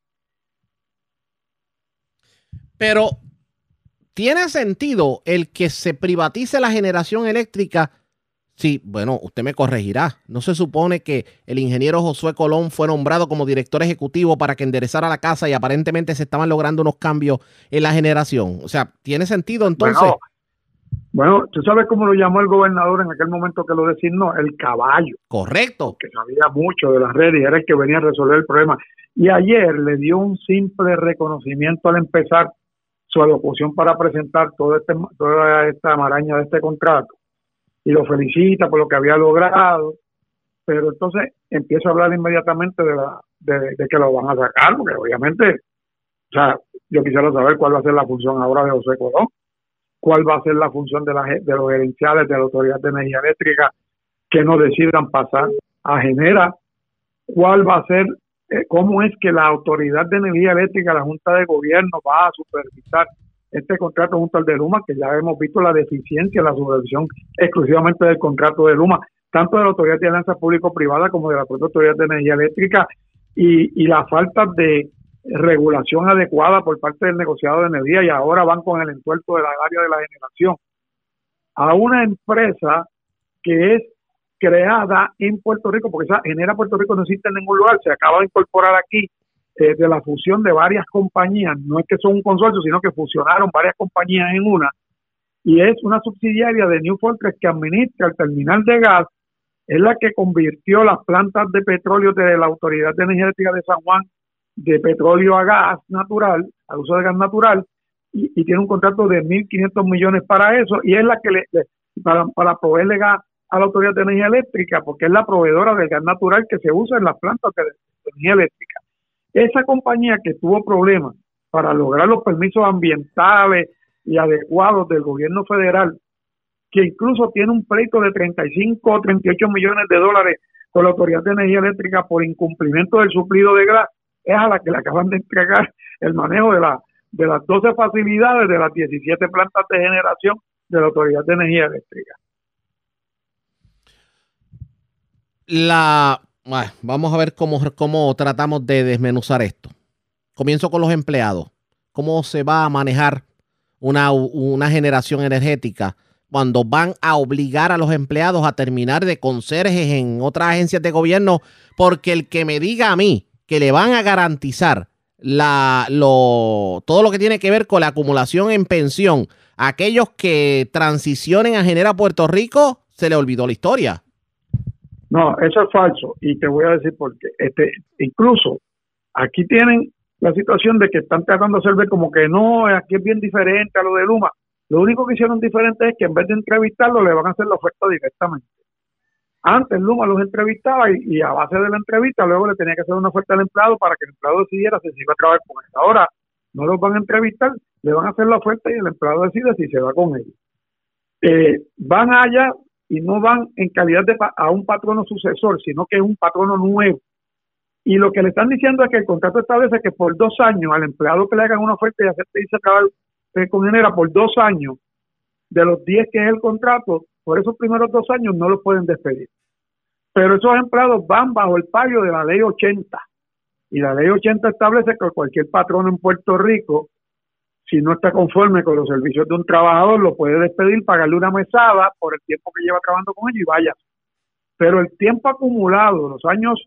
Pero, ¿tiene sentido el que se privatice la generación eléctrica? Sí, bueno, usted me corregirá. ¿No se supone que el ingeniero Josué Colón fue nombrado como director ejecutivo para que enderezara la casa y aparentemente se estaban logrando unos cambios en la generación? O sea, ¿tiene sentido entonces? Bueno, tú sabes cómo lo llamó el gobernador en aquel momento que lo designó, el caballo. Correcto. Que sabía mucho de las redes y era el que venía a resolver el problema. Y ayer le dio un simple reconocimiento al empezar su alocución para presentar todo este, toda esta maraña de este contrato. Y lo felicita por lo que había logrado. Pero entonces empieza a hablar inmediatamente de, la, de, que lo van a sacar, porque obviamente, o sea, yo quisiera saber cuál va a ser la función ahora de José Colón cuál va a ser la función de, la, de los gerenciales de la Autoridad de Energía Eléctrica que no decidan pasar a Genera, cuál va a ser eh, cómo es que la Autoridad de Energía Eléctrica, la Junta de Gobierno, va a supervisar este contrato junto al de Luma, que ya hemos visto la deficiencia, la supervisión exclusivamente del contrato de Luma, tanto de la Autoridad de Alianza Público-Privada como de la propia Autoridad de Energía Eléctrica, y, y la falta de regulación adecuada por parte del negociado de energía, y ahora van con el entuerto del área de la generación. A una empresa que es creada en Puerto Rico, porque esa genera Puerto Rico no existe en ningún lugar, se acaba de incorporar aquí eh, de la fusión de varias compañías, no es que son un consorcio, sino que fusionaron varias compañías en una, y es una subsidiaria de New Fortress que administra el terminal de gas, es la que convirtió las plantas de petróleo de la Autoridad de Energía Eléctrica de San Juan de petróleo a gas natural, al uso de gas natural, y, tiene un contrato de 1.500 millones para eso, y es la que le, para, para proveerle gas a la Autoridad de Energía Eléctrica, porque es la proveedora del gas natural que se usa en las plantas de, energía eléctrica. Esa compañía que tuvo problemas para lograr los permisos ambientales y adecuados del gobierno federal, que incluso tiene un pleito de 35 o 38 millones de dólares con la Autoridad de Energía Eléctrica por incumplimiento del suplido de gas, es a la que le acaban de entregar el manejo de, la, de las 12 facilidades de las 17 plantas de generación de la Autoridad de Energía Eléctrica. La, vamos a ver cómo, cómo tratamos de desmenuzar esto. Comienzo con los empleados. ¿Cómo se va a manejar una, una generación energética cuando van a obligar a los empleados a terminar de conserjes en otras agencias de gobierno? Porque el que me diga a mí que le van a garantizar la, lo, todo lo que tiene que ver con la acumulación en pensión aquellos que transicionen a Genera Puerto Rico, se le olvidó la historia. No, eso es falso y te voy a decir por qué. Este, incluso aquí tienen la situación de que están tratando de hacer ver como que no, aquí es bien diferente a lo de Luma. Lo único que hicieron diferente es que en vez de entrevistarlo le van a hacer la oferta directamente. Antes Luma los entrevistaba y, a base de la entrevista luego le tenía que hacer una oferta al empleado para que el empleado decidiera si se iba a trabajar con él. Ahora no los van a entrevistar, le van a hacer la oferta y el empleado decide si se va con ellos. Eh, van allá y no van en calidad de a un patrono sucesor, sino que es un patrono nuevo. Y lo que le están diciendo es que el contrato establece que por dos años al empleado que le hagan una oferta y acepte y se acaba con genera por dos años de los diez que es el contrato, por esos primeros dos años no los pueden despedir. Pero esos empleados van bajo el payo de la ley 80. Y la ley 80 establece que cualquier patrono en Puerto Rico si no está conforme con los servicios de un trabajador, lo puede despedir, pagarle una mesada por el tiempo que lleva trabajando con ellos y vaya. Pero el tiempo acumulado, los años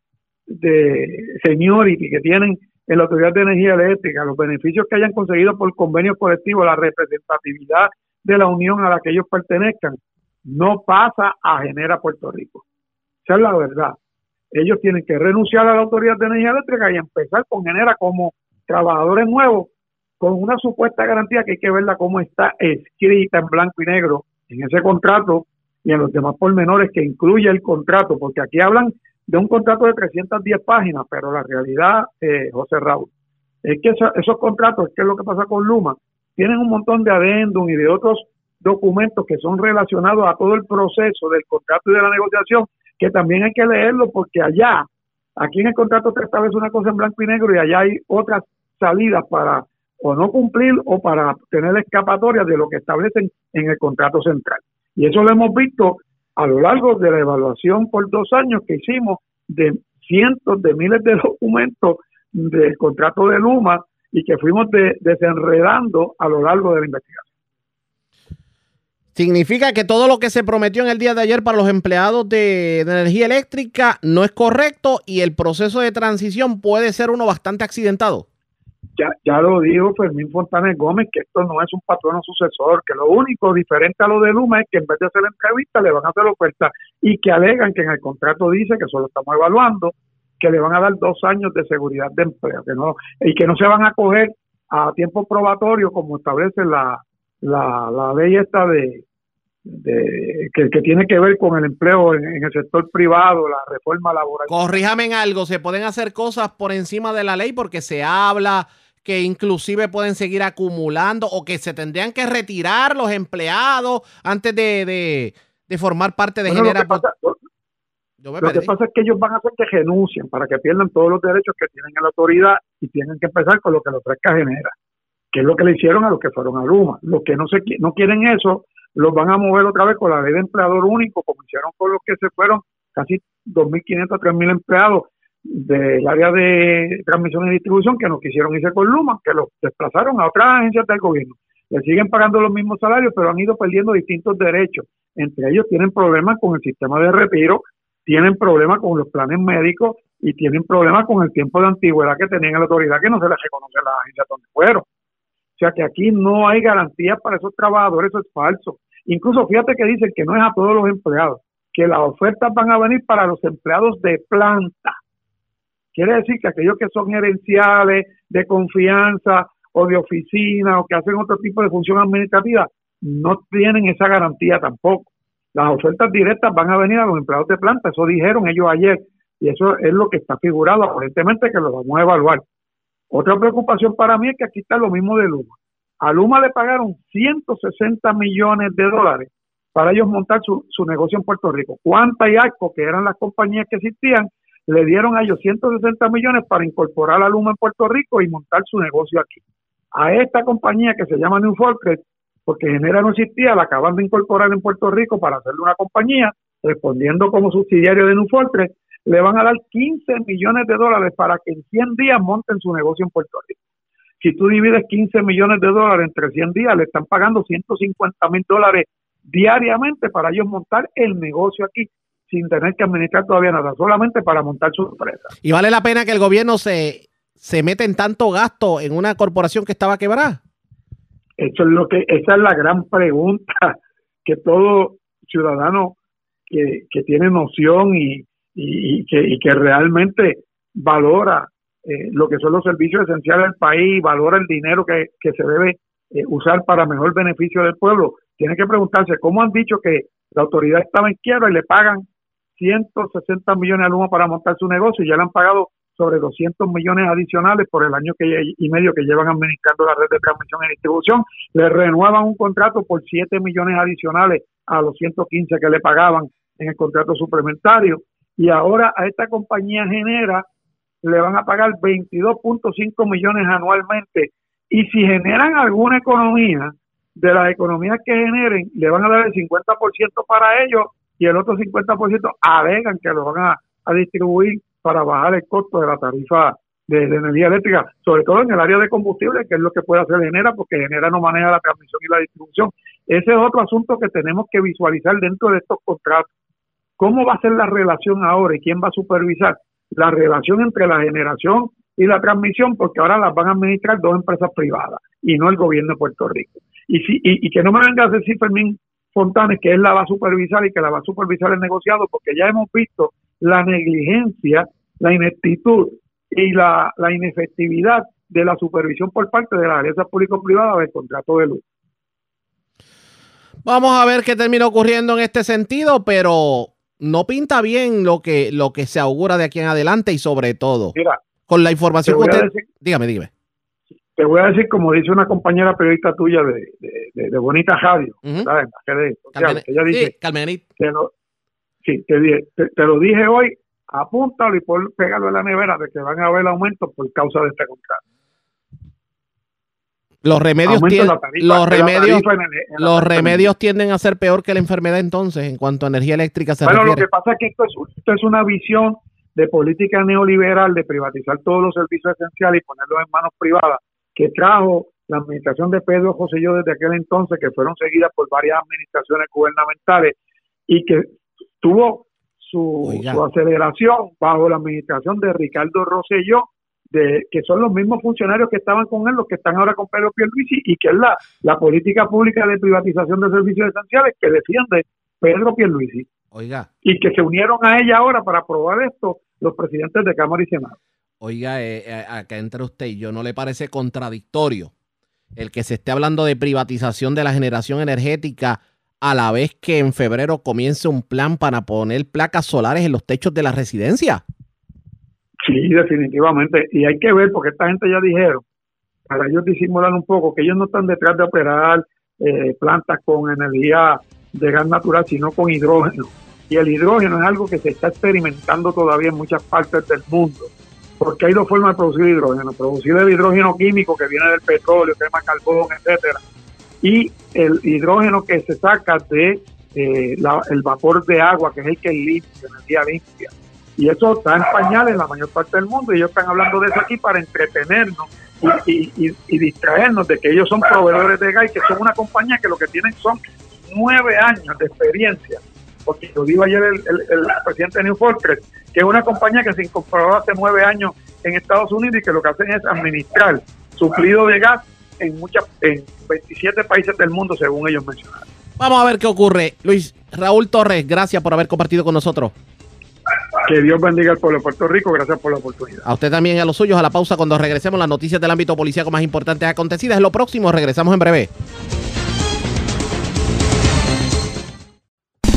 de seniority que tienen en la Autoridad de Energía Eléctrica, los beneficios que hayan conseguido por convenios colectivos, la representatividad de la unión a la que ellos pertenezcan, no pasa a Genera Puerto Rico. Esa es la verdad. Ellos tienen que renunciar a la Autoridad de Energía Eléctrica y empezar con Genera como trabajadores nuevos con una supuesta garantía que hay que verla cómo está escrita en blanco y negro en ese contrato y en los demás pormenores que incluye el contrato, porque aquí hablan de un contrato de 310 páginas, pero la realidad, eh, José Raúl, es que esos contratos, que es lo que pasa con Luma, tienen un montón de adendum y de otros documentos que son relacionados a todo el proceso del contrato y de la negociación, que también hay que leerlo porque allá, aquí en el contrato te establece una cosa en blanco y negro y allá hay otras salidas para o no cumplir o para tener escapatoria de lo que establecen en el contrato central. Y eso lo hemos visto a lo largo de la evaluación por dos años que hicimos de cientos de miles de documentos del contrato de Luma y que fuimos desenredando a lo largo de la investigación. Significa que todo lo que se prometió en el día de ayer para los empleados de, de, energía eléctrica no es correcto y el proceso de transición puede ser uno bastante accidentado ya, ya lo dijo Fermín Fontanes Gómez, que esto no es un patrono sucesor, que lo único diferente a lo de Luma es que en vez de hacer entrevista le van a hacer oferta y que alegan que en el contrato dice que solo estamos evaluando, que le van a dar dos años de seguridad de empleo, que no, y que no se van a coger a tiempo probatorio como establece la, la, la ley esta de, de que, que, tiene que ver con el empleo en, en, el sector privado, la reforma laboral. Corríjame en algo, se pueden hacer cosas por encima de la ley porque se habla que inclusive pueden seguir acumulando o que se tendrían que retirar los empleados antes de, de, formar parte de Genera. Lo que, pasa, Lo que pasa es que ellos van a hacer que renuncien para que pierdan todos los derechos que tienen en la autoridad y tienen que empezar con lo que la ofrezca genera, que es lo que le hicieron a los que fueron a Luma. Los que no, se, no quieren eso, los van a mover otra vez con la ley de empleador único, como hicieron con los que se fueron, casi 2.500, 3.000 empleados del área de transmisión y distribución que no quisieron irse con Luma, que los desplazaron a otras agencias del gobierno. Le siguen pagando los mismos salarios, pero han ido perdiendo distintos derechos. Entre ellos tienen problemas con el sistema de retiro, tienen problemas con los planes médicos y tienen problemas con el tiempo de antigüedad que tenían en la autoridad que no se les reconoce a las agencias donde fueron. O sea que aquí no hay garantías para esos trabajadores, eso es falso. Incluso fíjate que dicen que no es a todos los empleados, que las ofertas van a venir para los empleados de planta. Quiere decir que aquellos que son gerenciales, de confianza o de oficina o que hacen otro tipo de función administrativa, no tienen esa garantía tampoco. Las ofertas directas van a venir a los empleados de planta, eso dijeron ellos ayer, y eso es lo que está figurado, aparentemente que lo vamos a evaluar. Otra preocupación para mí es que aquí está lo mismo de Luma. A Luma le pagaron 160 millones de dólares para ellos montar su, su negocio en Puerto Rico. Cuánta y Arco, que eran las compañías que existían, le dieron a ellos 160 millones para incorporar a Luma en Puerto Rico y montar su negocio aquí. A esta compañía que se llama New Fortress, porque Genera no existía, la acaban de incorporar en Puerto Rico para hacerle una compañía, respondiendo como subsidiario de New Fortress, le van a dar 15 millones de dólares para que en 100 días monten su negocio en Puerto Rico. Si tú divides 15 millones de dólares entre 100 días, le están pagando 150 mil dólares diariamente para ellos montar el negocio aquí sin tener que administrar todavía nada, solamente para montar su empresa. ¿Y vale la pena que el gobierno se, se meta en tanto gasto en una corporación que estaba quebrada? Eso es lo que, esa es la gran pregunta que todo ciudadano que, que tiene noción y, y, que, y que realmente valora eh, lo que son los servicios esenciales del país, valora el dinero que, se debe eh, usar para mejor beneficio del pueblo, tiene que preguntarse cómo han dicho que la autoridad estaba en quiebra y le pagan 160 millones a Luma para montar su negocio y ya le han pagado sobre 200 millones adicionales por el año que, y medio que llevan administrando la red de transmisión y distribución. Le renuevan un contrato por 7 millones adicionales a los 115 que le pagaban en el contrato suplementario. Y ahora a esta compañía genera le van a pagar 22.5 millones anualmente. Y si generan alguna economía, de las economías que generen, le van a dar el 50% para ellos y el otro 50% alegan que lo van a, distribuir para bajar el costo de la tarifa de, energía eléctrica, sobre todo en el área de combustible, que es lo que puede hacer Genera, porque Genera no maneja la transmisión y la distribución. Ese es otro asunto que tenemos que visualizar dentro de estos contratos. ¿Cómo va a ser la relación ahora y quién va a supervisar? La relación entre la generación y la transmisión, porque ahora las van a administrar dos empresas privadas y no el gobierno de Puerto Rico. Y, que no me venga a decir Fermín Fontanes que él la va a supervisar y que la va a supervisar el negociado, porque ya hemos visto la negligencia, la ineptitud y la, la inefectividad de la supervisión por parte de las alianzas público-privadas del contrato de luz. Vamos a ver qué termina ocurriendo en este sentido, pero no pinta bien lo que, lo que se augura de aquí en adelante y sobre todo con la información que usted... dígame, dígame te voy a decir, como dice una compañera periodista tuya de, de, Bonita Radio, ¿sabes? ella dice, sí, te lo, sí, te, lo dije hoy, apúntalo y por pegarlo en la nevera de que van a haber aumentos por causa de este contrato. Los remedios, tienden, los remedios, los remedios tienden a ser peor que la enfermedad entonces en cuanto a energía eléctrica se bueno, lo que pasa es que esto es, esto es una visión de política neoliberal de privatizar todos los servicios esenciales y ponerlos en manos privadas que trajo la administración de Pedro José yo desde aquel entonces, que fueron seguidas por varias administraciones gubernamentales y que tuvo su, aceleración bajo la administración de Ricardo Rosselló, de, que son los mismos funcionarios que estaban con él, los que están ahora con Pedro Pierluisi, y que es la, la política pública de privatización de servicios esenciales que defiende Pedro Pierluisi. Oiga. Y que se unieron a ella ahora para aprobar esto los presidentes de Cámara y Senado. Oiga, eh, eh, acá entre usted y yo, ¿no le parece contradictorio el que se esté hablando de privatización de la generación energética a la vez que en febrero comience un plan para poner placas solares en los techos de la residencia? Sí, definitivamente. Y hay que ver, porque esta gente ya dijeron, para ellos disimular un poco, que ellos no están detrás de operar eh, plantas con energía de gas natural, sino con hidrógeno. Y el hidrógeno es algo que se está experimentando todavía en muchas partes del mundo, porque hay dos formas de producir hidrógeno. Producir el hidrógeno químico que viene del petróleo, quema carbón, etcétera, y el hidrógeno que se saca de eh, el vapor de agua, que es el que limpia, energía limpia. Y eso está en pañales en la mayor parte del mundo y ellos están hablando de eso aquí para entretenernos y, distraernos de que ellos son proveedores de gas y que son una compañía que lo que tienen son nueve años de experiencia. Porque lo dijo ayer el, presidente de New Fortress, que es una compañía que se incorporó hace nueve años en Estados Unidos y que lo que hacen es administrar suplido de gas en, muchas, en 27 países del mundo, según ellos mencionaron. Vamos a ver qué ocurre. Luis Raúl Torres, gracias por haber compartido con nosotros. Que Dios bendiga al pueblo de Puerto Rico. Gracias por la oportunidad. A usted también y a los suyos. A la pausa cuando regresemos las noticias del ámbito policíaco más importantes acontecidas. En lo próximo regresamos en breve.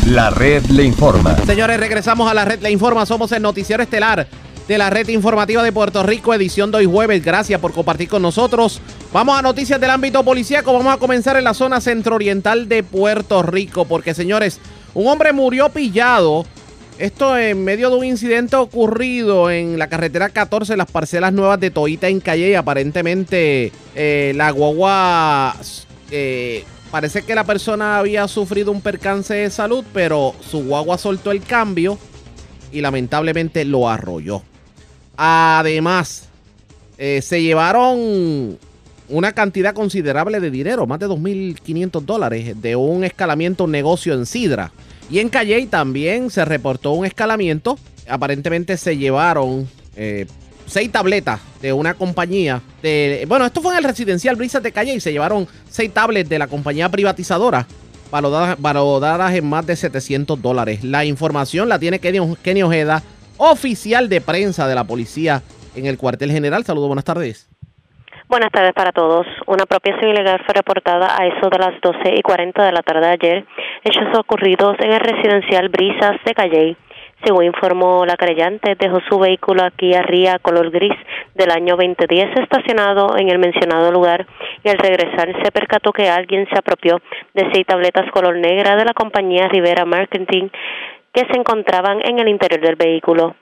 La red le informa. Señores, regresamos a la red le informa. Somos el noticiero estelar de la red informativa de Puerto Rico, edición de hoy jueves. Gracias por compartir con nosotros. Vamos a noticias del ámbito policíaco. Vamos a comenzar en la zona centro-oriental de Puerto Rico, porque señores, un hombre murió pillado. Esto en medio de un incidente ocurrido en la carretera 14, las parcelas nuevas de Toita en Calle. Aparentemente, eh, la guagua. Eh, parece que la persona había sufrido un percance de salud, pero su guagua soltó el cambio y lamentablemente lo arrolló. Además, eh, se llevaron una cantidad considerable de dinero, más de 2.500 dólares, de un escalamiento, negocio en Sidra. Y en Calley también se reportó un escalamiento. Aparentemente se llevaron eh, seis tabletas de una compañía. De, bueno, esto fue en el residencial Brisas de Calley. Se llevaron seis tablets de la compañía privatizadora valoradas, en más de 700 dólares. La información la tiene Kenny Ojeda oficial de prensa de la policía en el cuartel general. Saludos, buenas tardes. Buenas tardes para todos. Una apropiación ilegal fue reportada a eso de las 12 y 40 de la tarde de ayer, hechos ocurridos en el residencial Brisas de Calley. Según informó la creyente, dejó su vehículo aquí a Ría color gris del año 2010 estacionado en el mencionado lugar y al regresar se percató que alguien se apropió de seis tabletas color negra de la compañía Rivera Marketing que se encontraban en el interior del vehículo.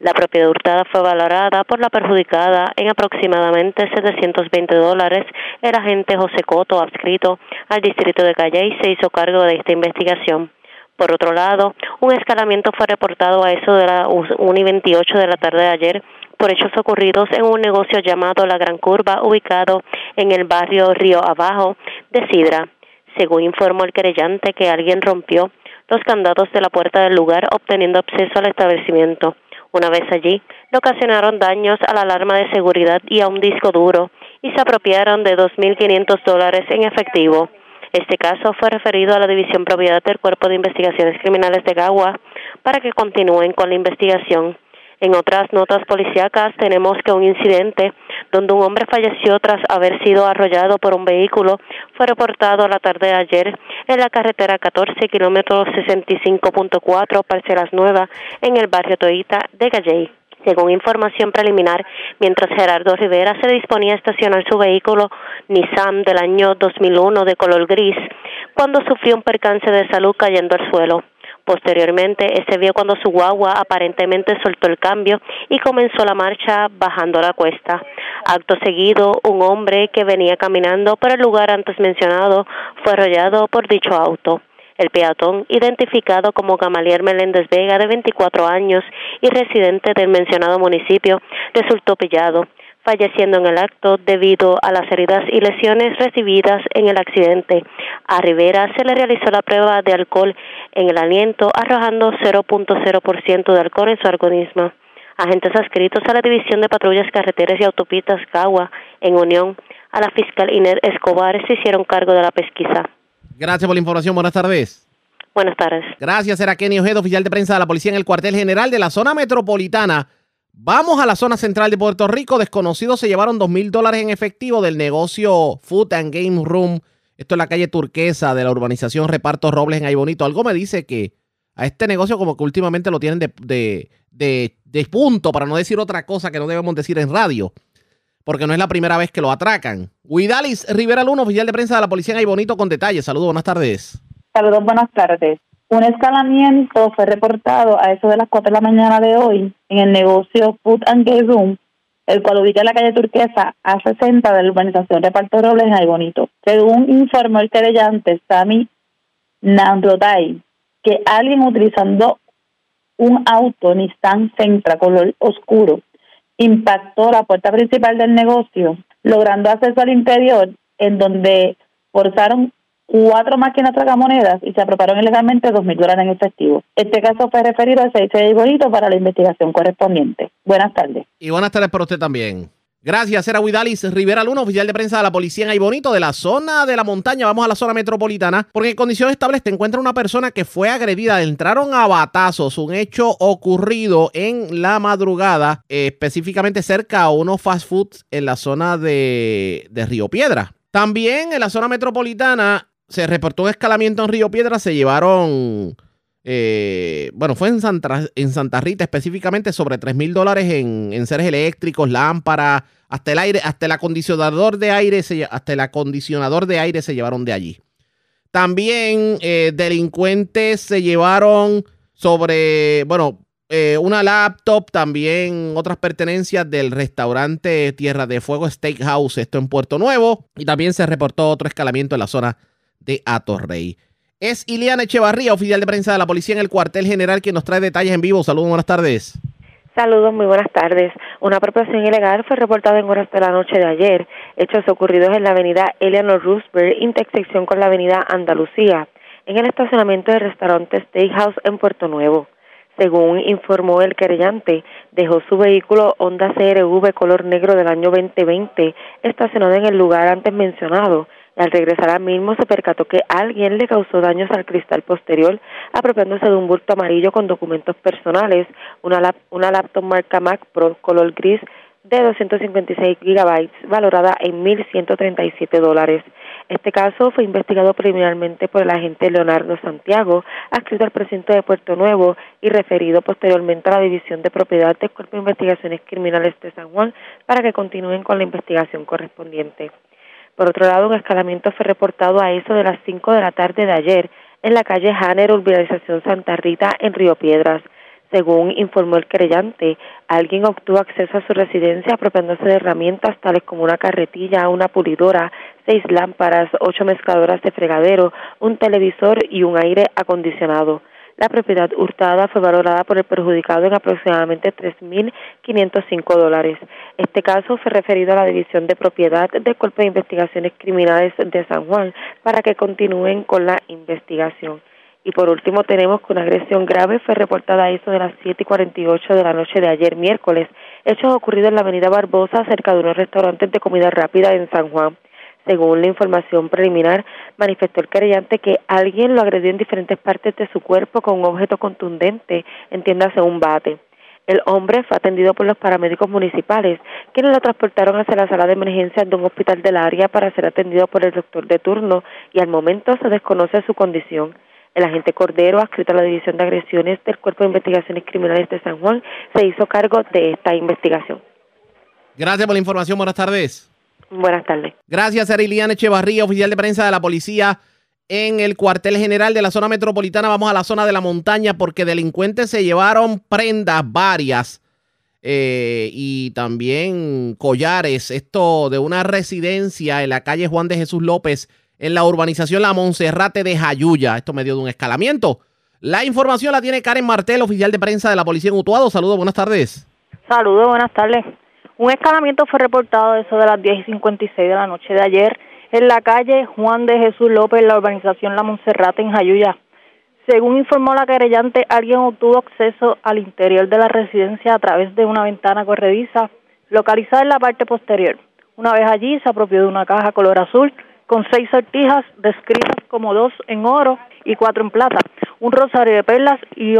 La propiedad hurtada fue valorada por la perjudicada en aproximadamente 720 dólares. El agente José Coto, adscrito al distrito de Calley, se hizo cargo de esta investigación. Por otro lado, un escalamiento fue reportado a eso de las 1 y 28 de la tarde de ayer por hechos ocurridos en un negocio llamado La Gran Curva, ubicado en el barrio Río Abajo de Sidra. Según informó el querellante que alguien rompió los candados de la puerta del lugar, obteniendo acceso al establecimiento. Una vez allí, le ocasionaron daños a la alarma de seguridad y a un disco duro y se apropiaron de 2.500 dólares en efectivo. Este caso fue referido a la División Propiedad del Cuerpo de Investigaciones Criminales de Gagua para que continúen con la investigación. En otras notas policíacas tenemos que un incidente donde un hombre falleció tras haber sido arrollado por un vehículo fue reportado la tarde de ayer en la carretera 14 kilómetros 65.4 Parcelas Nuevas en el barrio Toita de Galley. Según información preliminar, mientras Gerardo Rivera se disponía a estacionar su vehículo Nissan del año 2001 de color gris, cuando sufrió un percance de salud cayendo al suelo. Posteriormente, se vio cuando su guagua aparentemente soltó el cambio y comenzó la marcha bajando la cuesta. Acto seguido, un hombre que venía caminando por el lugar antes mencionado fue arrollado por dicho auto. El peatón, identificado como Gamaliel Meléndez Vega, de 24 años y residente del mencionado municipio, resultó pillado falleciendo en el acto debido a las heridas y lesiones recibidas en el accidente. A Rivera se le realizó la prueba de alcohol en el aliento, arrojando 0.0% de alcohol en su organismo. Agentes adscritos a la División de Patrullas Carreteras y Autopistas Cagua, en unión a la fiscal Inés Escobar, se hicieron cargo de la pesquisa. Gracias por la información. Buenas tardes. Buenas tardes. Gracias, era Kenny Ojeda, oficial de prensa de la policía en el cuartel general de la zona metropolitana Vamos a la zona central de Puerto Rico. Desconocidos se llevaron dos mil dólares en efectivo del negocio Food and Game Room. Esto es la calle turquesa de la urbanización Reparto Robles en Ay Bonito. Algo me dice que a este negocio como que últimamente lo tienen de, de, punto, para no decir otra cosa que no debemos decir en radio, porque no es la primera vez que lo atracan. Huidalis Rivera Luna, oficial de prensa de la policía en Ay Bonito, con detalles. Saludos, buenas tardes. Saludos, buenas tardes. Un escalamiento fue reportado a eso de las 4 de la mañana de hoy en el negocio Food and Room, el cual ubica en la calle Turquesa a 60 de la urbanización Reparto Robles en Bonito. Según informó el querellante Sami Nandrotay, que alguien utilizando un auto Nissan Sentra color oscuro impactó la puerta principal del negocio, logrando acceso al interior, en donde forzaron cuatro máquinas tragamonedas y se apropiaron ilegalmente dos mil dólares en efectivo. Este caso fue referido al CIC de Bonito para la investigación correspondiente. Buenas tardes. Y buenas tardes para usted también. Gracias, era Huidalis Rivera Luna, oficial de prensa de la policía en Aybonito, de la zona de la montaña. Vamos a la zona metropolitana, porque en condiciones estables te encuentra una persona que fue agredida. Entraron a batazos, un hecho ocurrido en la madrugada, específicamente cerca a unos fast foods en la zona de, de Río Piedra. También en la zona metropolitana se reportó un escalamiento en Río Piedra, se llevaron, eh, bueno, fue en Santa, en Rita específicamente sobre 3 mil dólares en, seres eléctricos, lámparas, hasta el aire, hasta el acondicionador de aire, se, hasta el acondicionador de aire se llevaron de allí. También eh, delincuentes se llevaron sobre, bueno, eh, una laptop, también otras pertenencias del restaurante Tierra de Fuego Steakhouse, esto en Puerto Nuevo. Y también se reportó otro escalamiento en la zona de Atorrey. Es Iliana Echevarría, oficial de prensa de la policía en el cuartel general, quien nos trae detalles en vivo. Saludos, buenas tardes. Saludos, muy buenas tardes. Una apropiación ilegal fue reportada en horas de la noche de ayer. Hechos ocurridos en la avenida Eleanor Roosevelt, intersección con la avenida Andalucía, en el estacionamiento del restaurante Steakhouse en Puerto Nuevo. Según informó el querellante, dejó su vehículo Honda CRV color negro del año 2020 estacionado en el lugar antes mencionado al regresar al mismo se percató que alguien le causó daños al cristal posterior, apropiándose de un bulto amarillo con documentos personales, una, una laptop marca Mac Pro color gris de 256 gigabytes, valorada en 1.137 dólares. Este caso fue investigado preliminarmente por el agente Leonardo Santiago, adscrito al presidente de Puerto Nuevo y referido posteriormente a la División de Propiedad del Cuerpo de Investigaciones Criminales de San Juan para que continúen con la investigación correspondiente. Por otro lado, un escalamiento fue reportado a eso de las 5 de la tarde de ayer en la calle Hanner, urbanización Santa Rita, en Río Piedras. Según informó el creyente, alguien obtuvo acceso a su residencia apropiándose de herramientas tales como una carretilla, una pulidora, seis lámparas, ocho mezcladoras de fregadero, un televisor y un aire acondicionado. La propiedad hurtada fue valorada por el perjudicado en aproximadamente 3.505 dólares. Este caso fue referido a la División de Propiedad del Cuerpo de Investigaciones Criminales de San Juan para que continúen con la investigación. Y por último tenemos que una agresión grave fue reportada a eso de las 7 y 48 de la noche de ayer miércoles, hechos ocurridos en la avenida Barbosa cerca de unos restaurantes de comida rápida en San Juan. Según la información preliminar, manifestó el querellante que alguien lo agredió en diferentes partes de su cuerpo con un objeto contundente, entiéndase un bate. El hombre fue atendido por los paramédicos municipales, quienes lo transportaron hacia la sala de emergencia de un hospital del área para ser atendido por el doctor de turno y al momento se desconoce su condición. El agente Cordero, adscrito a la División de Agresiones del Cuerpo de Investigaciones Criminales de San Juan, se hizo cargo de esta investigación. Gracias por la información. Buenas tardes. Buenas tardes. Gracias, Ariliana Echevarría, oficial de prensa de la policía en el cuartel general de la zona metropolitana. Vamos a la zona de la montaña porque delincuentes se llevaron prendas varias eh, y también collares. Esto de una residencia en la calle Juan de Jesús López en la urbanización La Monserrate de Jayuya. Esto me dio de un escalamiento. La información la tiene Karen Martel, oficial de prensa de la policía en Utuado. Saludos, buenas tardes. Saludos, buenas tardes. Un escalamiento fue reportado eso de las 10 y 56 de la noche de ayer en la calle Juan de Jesús López, la urbanización La Monserrate, en Jayuya. Según informó la querellante, alguien obtuvo acceso al interior de la residencia a través de una ventana corrediza localizada en la parte posterior. Una vez allí, se apropió de una caja color azul con seis sortijas descritas como dos en oro y cuatro en plata, un rosario de perlas y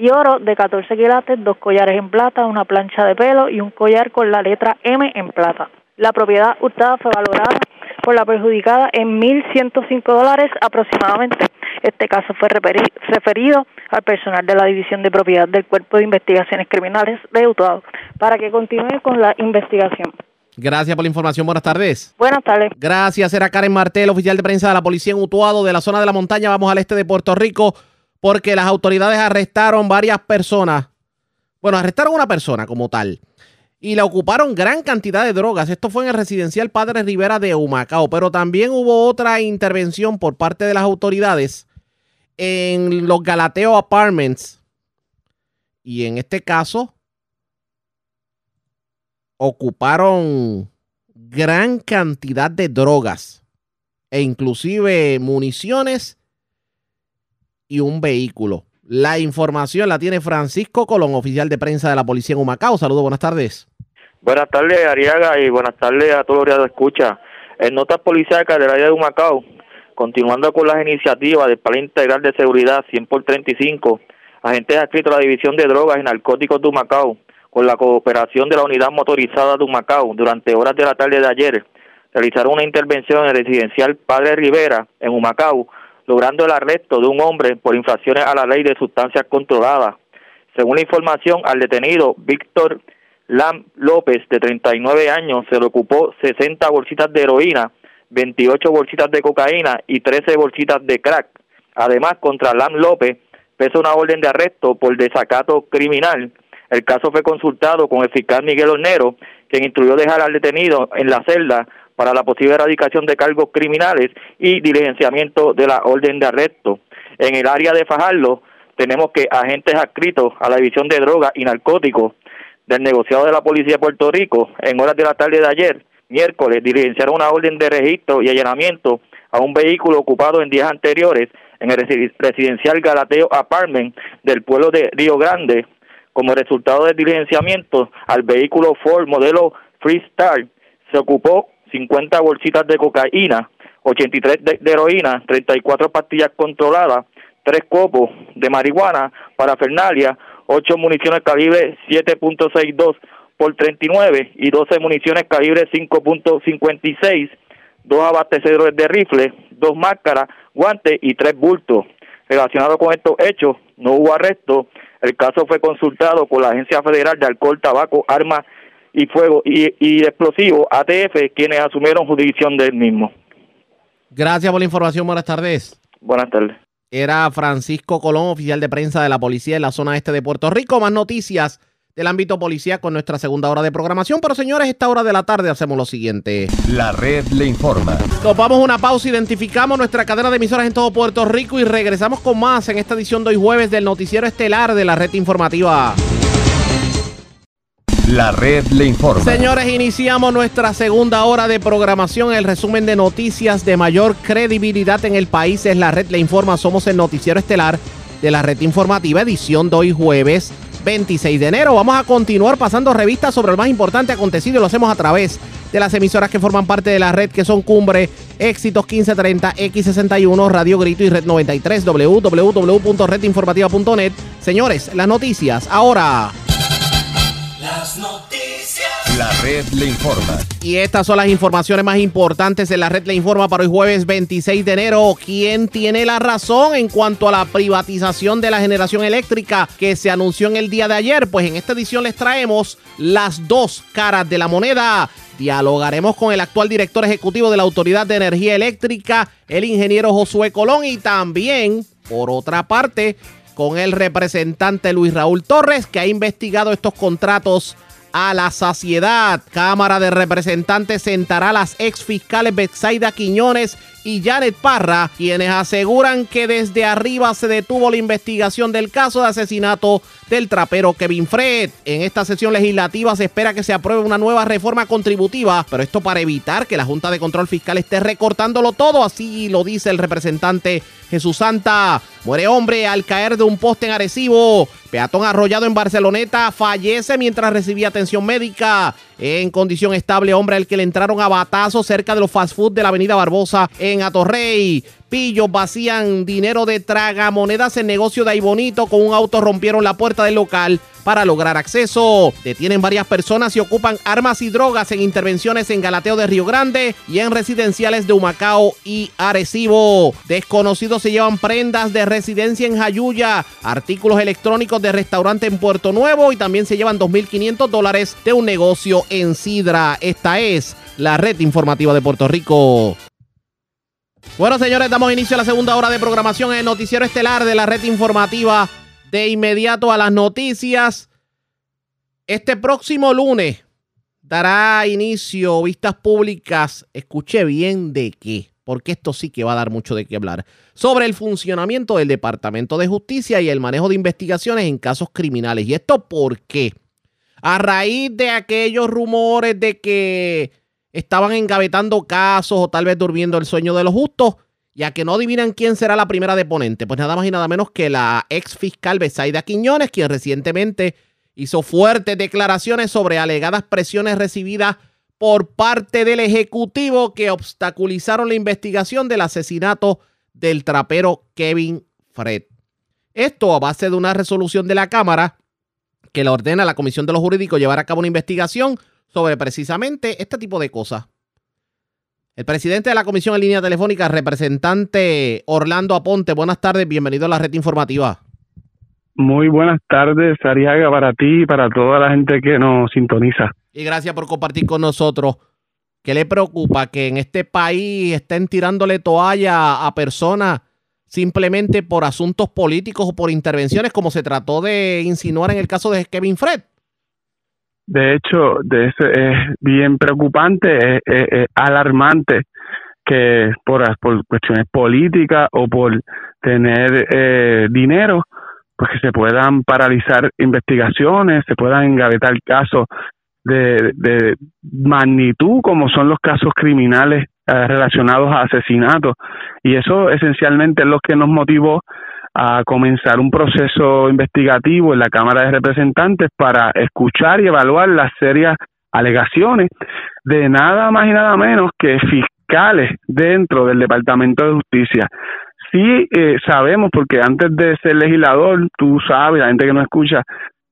y oro de 14 quilates, dos collares en plata, una plancha de pelo y un collar con la letra M en plata. La propiedad hurtada fue valorada por la perjudicada en 1.105 dólares aproximadamente. Este caso fue referido al personal de la División de Propiedad del Cuerpo de Investigaciones Criminales de Utuado para que continúe con la investigación. Gracias por la información. Buenas tardes. Buenas tardes. Gracias. Era Karen Martel, oficial de prensa de la policía en Utuado de la zona de la montaña. Vamos al este de Puerto Rico porque las autoridades arrestaron varias personas. Bueno, arrestaron una persona como tal y le ocuparon gran cantidad de drogas. Esto fue en el residencial Padre Rivera de Humacao, pero también hubo otra intervención por parte de las autoridades en los Galateo Apartments. Y en este caso, ocuparon gran cantidad de drogas e inclusive municiones y un vehículo. La información la tiene Francisco Colón, oficial de prensa de la policía en Humacao. Saludos, buenas tardes. Buenas tardes, Ariaga, y buenas tardes a todos los que escucha. En notas policíacas del área de Humacao, continuando con las iniciativas del Plan Integral de Seguridad 100 por 35, agentes adscritos a la División de Drogas y Narcóticos de Humacao con la cooperación de la Unidad Motorizada de Humacao, durante horas de la tarde de ayer, realizaron una intervención en el residencial Padre Rivera, en Humacao, logrando el arresto de un hombre por infracciones a la ley de sustancias controladas. Según la información, al detenido Víctor Lam López, de 39 años, se le ocupó 60 bolsitas de heroína, 28 bolsitas de cocaína y 13 bolsitas de crack. Además, contra Lam López pesa una orden de arresto por desacato criminal el caso fue consultado con el fiscal Miguel Hornero, quien instruyó dejar al detenido en la celda para la posible erradicación de cargos criminales y diligenciamiento de la orden de arresto. En el área de Fajardo tenemos que agentes adscritos a la División de Drogas y Narcóticos del negociado de la Policía de Puerto Rico en horas de la tarde de ayer, miércoles, diligenciaron una orden de registro y allanamiento a un vehículo ocupado en días anteriores en el residencial Galateo Apartment del pueblo de Río Grande, como resultado del diligenciamiento al vehículo Ford modelo Freestyle se ocupó 50 bolsitas de cocaína, 83 de, de heroína, 34 pastillas controladas, 3 copos de marihuana, para Fernalia, 8 municiones calibre 7.62 por 39 y 12 municiones calibre 5.56, dos abastecedores de rifle, dos máscaras, guantes y tres bultos. Relacionado con estos hechos, no hubo arresto el caso fue consultado por la Agencia Federal de Alcohol, Tabaco, Armas y Fuego y, y Explosivos, ATF, quienes asumieron jurisdicción del mismo. Gracias por la información. Buenas tardes. Buenas tardes. Era Francisco Colón, oficial de prensa de la policía en la zona este de Puerto Rico. Más noticias del ámbito policía con nuestra segunda hora de programación. Pero señores, esta hora de la tarde hacemos lo siguiente. La red le informa. Nos vamos a una pausa, identificamos nuestra cadena de emisoras en todo Puerto Rico y regresamos con más en esta edición de hoy jueves del noticiero estelar de la red informativa. La red le informa. Señores, iniciamos nuestra segunda hora de programación. El resumen de noticias de mayor credibilidad en el país es la red le informa. Somos el noticiero estelar de la red informativa, edición de hoy jueves 26 de enero. Vamos a continuar pasando revistas sobre lo más importante acontecido y lo hacemos a través de las emisoras que forman parte de la red que son Cumbre, Éxitos 1530, X61, Radio Grito y Red 93, www.redinformativa.net. Señores, las noticias ahora. Las noticias. La red le informa. Y estas son las informaciones más importantes de la red le informa para hoy jueves 26 de enero. ¿Quién tiene la razón en cuanto a la privatización de la generación eléctrica que se anunció en el día de ayer? Pues en esta edición les traemos las dos caras de la moneda. Dialogaremos con el actual director ejecutivo de la Autoridad de Energía Eléctrica, el ingeniero Josué Colón, y también, por otra parte, con el representante Luis Raúl Torres, que ha investigado estos contratos a la saciedad. Cámara de Representantes sentará a las ex fiscales Betsaida Quiñones y Janet Parra, quienes aseguran que desde arriba se detuvo la investigación del caso de asesinato del trapero Kevin Fred. En esta sesión legislativa se espera que se apruebe una nueva reforma contributiva, pero esto para evitar que la Junta de Control Fiscal esté recortándolo todo, así lo dice el representante Jesús Santa. Muere hombre al caer de un poste en Arecibo. Peatón arrollado en Barceloneta fallece mientras recibía atención médica. En condición estable, hombre al que le entraron a batazo cerca de los fast food de la avenida Barbosa en Atorrey. Pillos vacían dinero de traga monedas en negocio de ahí bonito. Con un auto rompieron la puerta del local para lograr acceso. Detienen varias personas y ocupan armas y drogas en intervenciones en Galateo de Río Grande y en residenciales de Humacao y Arecibo. Desconocidos se llevan prendas de residencia en Jayuya, artículos electrónicos de restaurante en Puerto Nuevo y también se llevan 2.500 dólares de un negocio en Sidra. Esta es la red informativa de Puerto Rico. Bueno, señores, damos inicio a la segunda hora de programación en el Noticiero Estelar de la red informativa. De inmediato a las noticias. Este próximo lunes dará inicio vistas públicas. Escuche bien de qué, porque esto sí que va a dar mucho de qué hablar. Sobre el funcionamiento del Departamento de Justicia y el manejo de investigaciones en casos criminales. ¿Y esto por qué? A raíz de aquellos rumores de que estaban engavetando casos o tal vez durmiendo el sueño de los justos, ya que no adivinan quién será la primera deponente. Pues nada más y nada menos que la ex fiscal Besaida Quiñones, quien recientemente hizo fuertes declaraciones sobre alegadas presiones recibidas por parte del Ejecutivo que obstaculizaron la investigación del asesinato del trapero Kevin Fred. Esto a base de una resolución de la Cámara que le ordena a la Comisión de los Jurídicos llevar a cabo una investigación sobre precisamente este tipo de cosas. El presidente de la Comisión en línea telefónica, representante Orlando Aponte, buenas tardes, bienvenido a la red informativa. Muy buenas tardes, Ariaga, para ti y para toda la gente que nos sintoniza. Y gracias por compartir con nosotros. ¿Qué le preocupa que en este país estén tirándole toalla a personas simplemente por asuntos políticos o por intervenciones como se trató de insinuar en el caso de Kevin Fred? De hecho, de es bien preocupante, es, alarmante que por, por cuestiones políticas o por tener eh, dinero, pues que se puedan paralizar investigaciones, se puedan engavetar casos de, de magnitud como son los casos criminales eh, relacionados a asesinatos. Y eso esencialmente es lo que nos motivó a comenzar un proceso investigativo en la Cámara de Representantes para escuchar y evaluar las serias alegaciones de nada más y nada menos que fiscales dentro del Departamento de Justicia. Sí eh, sabemos, porque antes de ser legislador, tú sabes, la gente que nos escucha,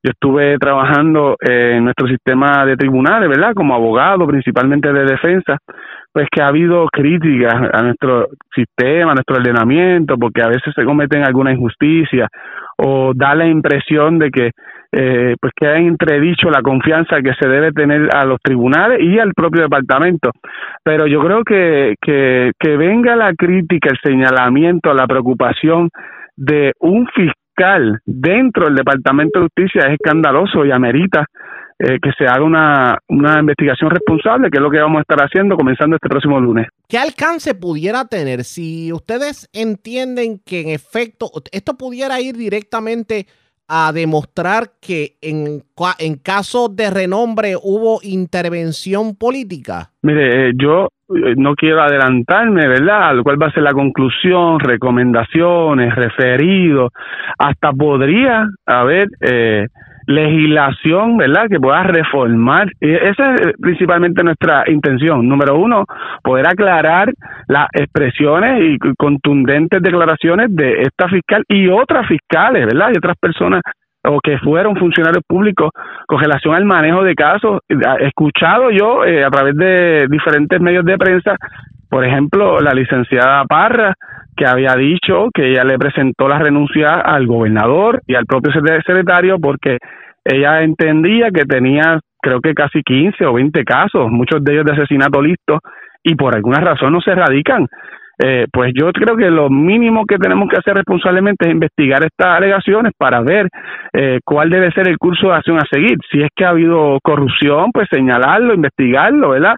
yo estuve trabajando en nuestro sistema de tribunales, ¿verdad? Como abogado, principalmente de defensa, pues que ha habido críticas a nuestro sistema, a nuestro ordenamiento, porque a veces se cometen alguna injusticia o da la impresión de que eh, pues que ha entredicho la confianza que se debe tener a los tribunales y al propio departamento. Pero yo creo que, que, que venga la crítica, el señalamiento, la preocupación de un fiscal dentro del Departamento de Justicia es escandaloso y amerita eh, que se haga una, una investigación responsable, que es lo que vamos a estar haciendo comenzando este próximo lunes. ¿Qué alcance pudiera tener si ustedes entienden que en efecto esto pudiera ir directamente a demostrar que en, en casos de renombre hubo intervención política? Mire, eh, yo eh, no quiero adelantarme, ¿verdad? Al cual va a ser la conclusión, recomendaciones, referidos, hasta podría haber eh, legislación, ¿verdad?, que pueda reformar. Esa es principalmente nuestra intención. Número uno, poder aclarar las expresiones y contundentes declaraciones de esta fiscal y otras fiscales, ¿verdad?, y otras personas o que fueron funcionarios públicos con relación al manejo de casos. Escuchado yo eh, a través de diferentes medios de prensa, por ejemplo, la licenciada Parra, que había dicho que ella le presentó la renuncia al gobernador y al propio secretario porque ella entendía que tenía creo que casi 15 o 20 casos, muchos de ellos de asesinato listos y por alguna razón no se radican. Eh, pues yo creo que lo mínimo que tenemos que hacer responsablemente es investigar estas alegaciones para ver eh, cuál debe ser el curso de acción a seguir. Si es que ha habido corrupción, pues señalarlo, investigarlo, ¿verdad?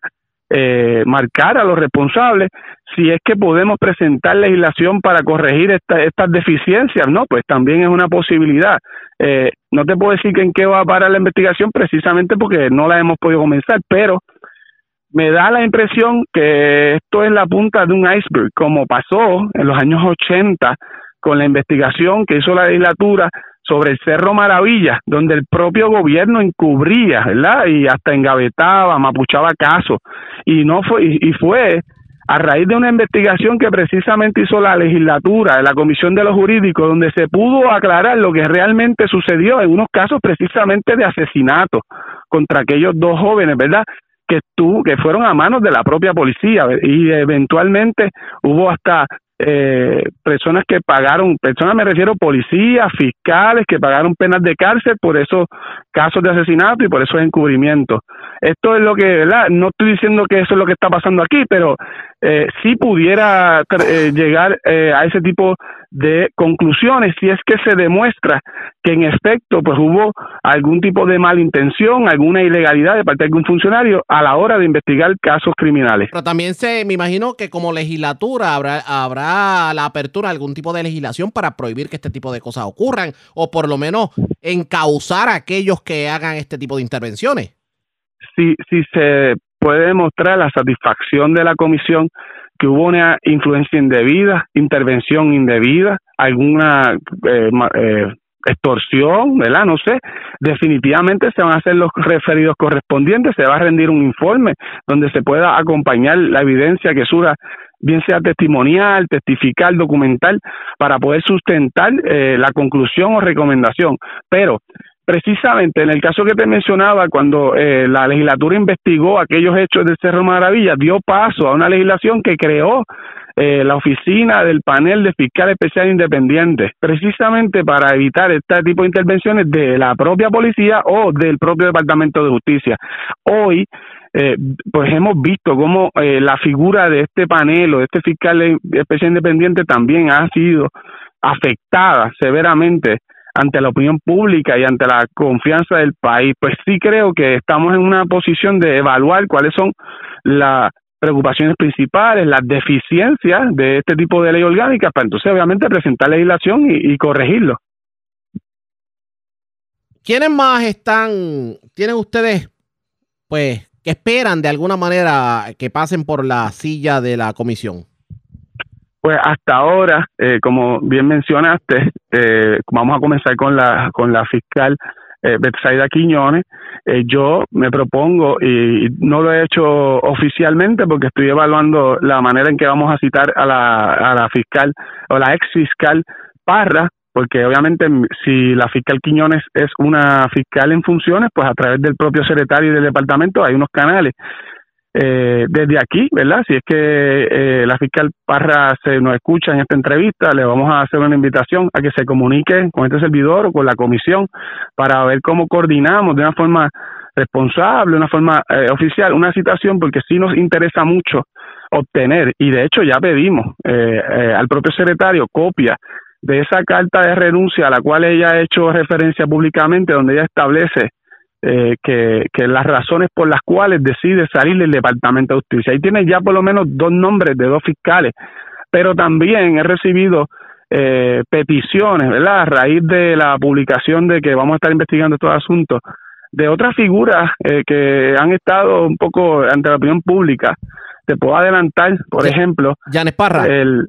Eh, marcar a los responsables. Si es que podemos presentar legislación para corregir estas deficiencias, no, pues también es una posibilidad. Eh, no te puedo decir que en qué va a parar la investigación precisamente porque no la hemos podido comenzar, pero me da la impresión que esto es la punta de un iceberg, como pasó en los años 80 con la investigación que hizo la legislatura sobre el Cerro Maravilla, donde el propio gobierno encubría, ¿verdad? Y hasta engavetaba, mapuchaba casos. Y no fue y, fue a raíz de una investigación que precisamente hizo la legislatura, la Comisión de los Jurídicos, donde se pudo aclarar lo que realmente sucedió en unos casos precisamente de asesinato contra aquellos dos jóvenes, ¿verdad? que, que fueron a manos de la propia policía y eventualmente hubo hasta eh, personas que pagaron, personas me refiero policías, fiscales que pagaron penas de cárcel por esos casos de asesinato y por esos encubrimientos. Esto es lo que, ¿verdad? No estoy diciendo que eso es lo que está pasando aquí, pero eh, si pudiera eh, llegar eh, a ese tipo de conclusiones si es que se demuestra que en efecto pues hubo algún tipo de malintención, alguna ilegalidad de parte de algún funcionario a la hora de investigar casos criminales. Pero también se, me imagino que como legislatura habrá, habrá la apertura de algún tipo de legislación para prohibir que este tipo de cosas ocurran o por lo menos encauzar a aquellos que hagan este tipo de intervenciones. Si, si se puede demostrar la satisfacción de la comisión que hubo una influencia indebida, intervención indebida, alguna eh, eh, extorsión, ¿verdad? No sé. Definitivamente se van a hacer los referidos correspondientes, se va a rendir un informe donde se pueda acompañar la evidencia que surja, bien sea testimonial, testificar, documental, para poder sustentar eh, la conclusión o recomendación. Pero precisamente en el caso que te mencionaba, cuando eh, la legislatura investigó aquellos hechos del Cerro Maravilla, dio paso a una legislación que creó eh, la oficina del panel de fiscal especial independiente, precisamente para evitar este tipo de intervenciones de la propia policía o del propio Departamento de Justicia. Hoy, eh, pues hemos visto cómo la figura de este panel o de este fiscal especial independiente también ha sido afectada severamente ante la opinión pública y ante la confianza del país, pues sí creo que estamos en una posición de evaluar cuáles son las preocupaciones principales, las deficiencias de este tipo de ley orgánica, para entonces obviamente presentar legislación y, y corregirlo. ¿Quiénes más están, tienen ustedes, pues, que esperan de alguna manera que pasen por la silla de la comisión? Pues hasta ahora, eh, como bien mencionaste, eh, vamos a comenzar con la con la fiscal eh, Betsaida Quiñones. Eh, yo me propongo, y no lo he hecho oficialmente porque estoy evaluando la manera en que vamos a citar a la, a la fiscal o la ex fiscal Parra, porque obviamente si la fiscal Quiñones es una fiscal en funciones, pues a través del propio secretario del departamento hay unos canales eh, desde aquí, ¿verdad? Si es que eh, la fiscal Parra se nos escucha en esta entrevista, le vamos a hacer una invitación a que se comunique con este servidor o con la comisión para ver cómo coordinamos de una forma responsable, una forma eh, oficial, una citación, porque sí nos interesa mucho obtener, y de hecho ya pedimos eh, al propio secretario copia de esa carta de renuncia a la cual ella ha hecho referencia públicamente, donde ella establece eh, que, que, las razones por las cuales decide salir del Departamento de Justicia. Ahí tiene ya por lo menos dos nombres de dos fiscales, pero también he recibido eh, peticiones, ¿verdad? A raíz de la publicación de que vamos a estar investigando estos asuntos, de otras figuras eh, que han estado un poco ante la opinión pública. Te puedo adelantar, por ejemplo, Janet Parra. El,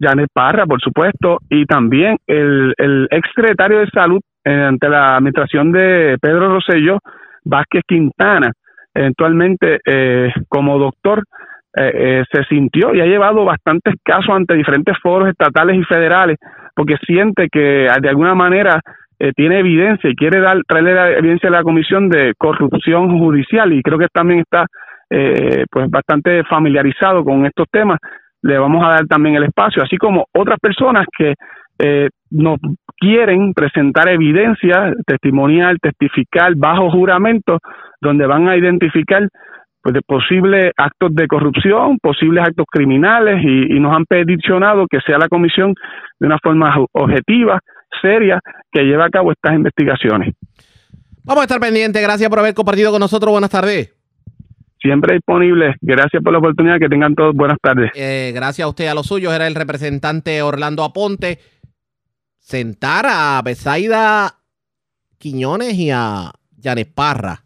Janet Parra, por supuesto, y también el, el ex secretario de Salud ante la administración de Pedro Rosselló Vázquez Quintana, eventualmente eh, como doctor, eh, eh, se sintió y ha llevado bastantes casos ante diferentes foros estatales y federales porque siente que de alguna manera tiene evidencia y quiere dar, traerle la evidencia a la comisión de corrupción judicial y creo que también está pues bastante familiarizado con estos temas le vamos a dar también el espacio así como otras personas que eh, nos quieren presentar evidencia testimonial, testificar bajo juramento, donde van a identificar pues, de posibles actos de corrupción, posibles actos criminales y, nos han peticionado que sea la comisión de una forma objetiva, seria, que lleve a cabo estas investigaciones. Vamos a estar pendientes. Gracias por haber compartido con nosotros. Buenas tardes. Siempre disponible. Gracias por la oportunidad. Que tengan todos buenas tardes. Eh, gracias a usted, a los suyos. Era el representante Orlando Aponte sentar a Besaida Quiñones y a Janet Parra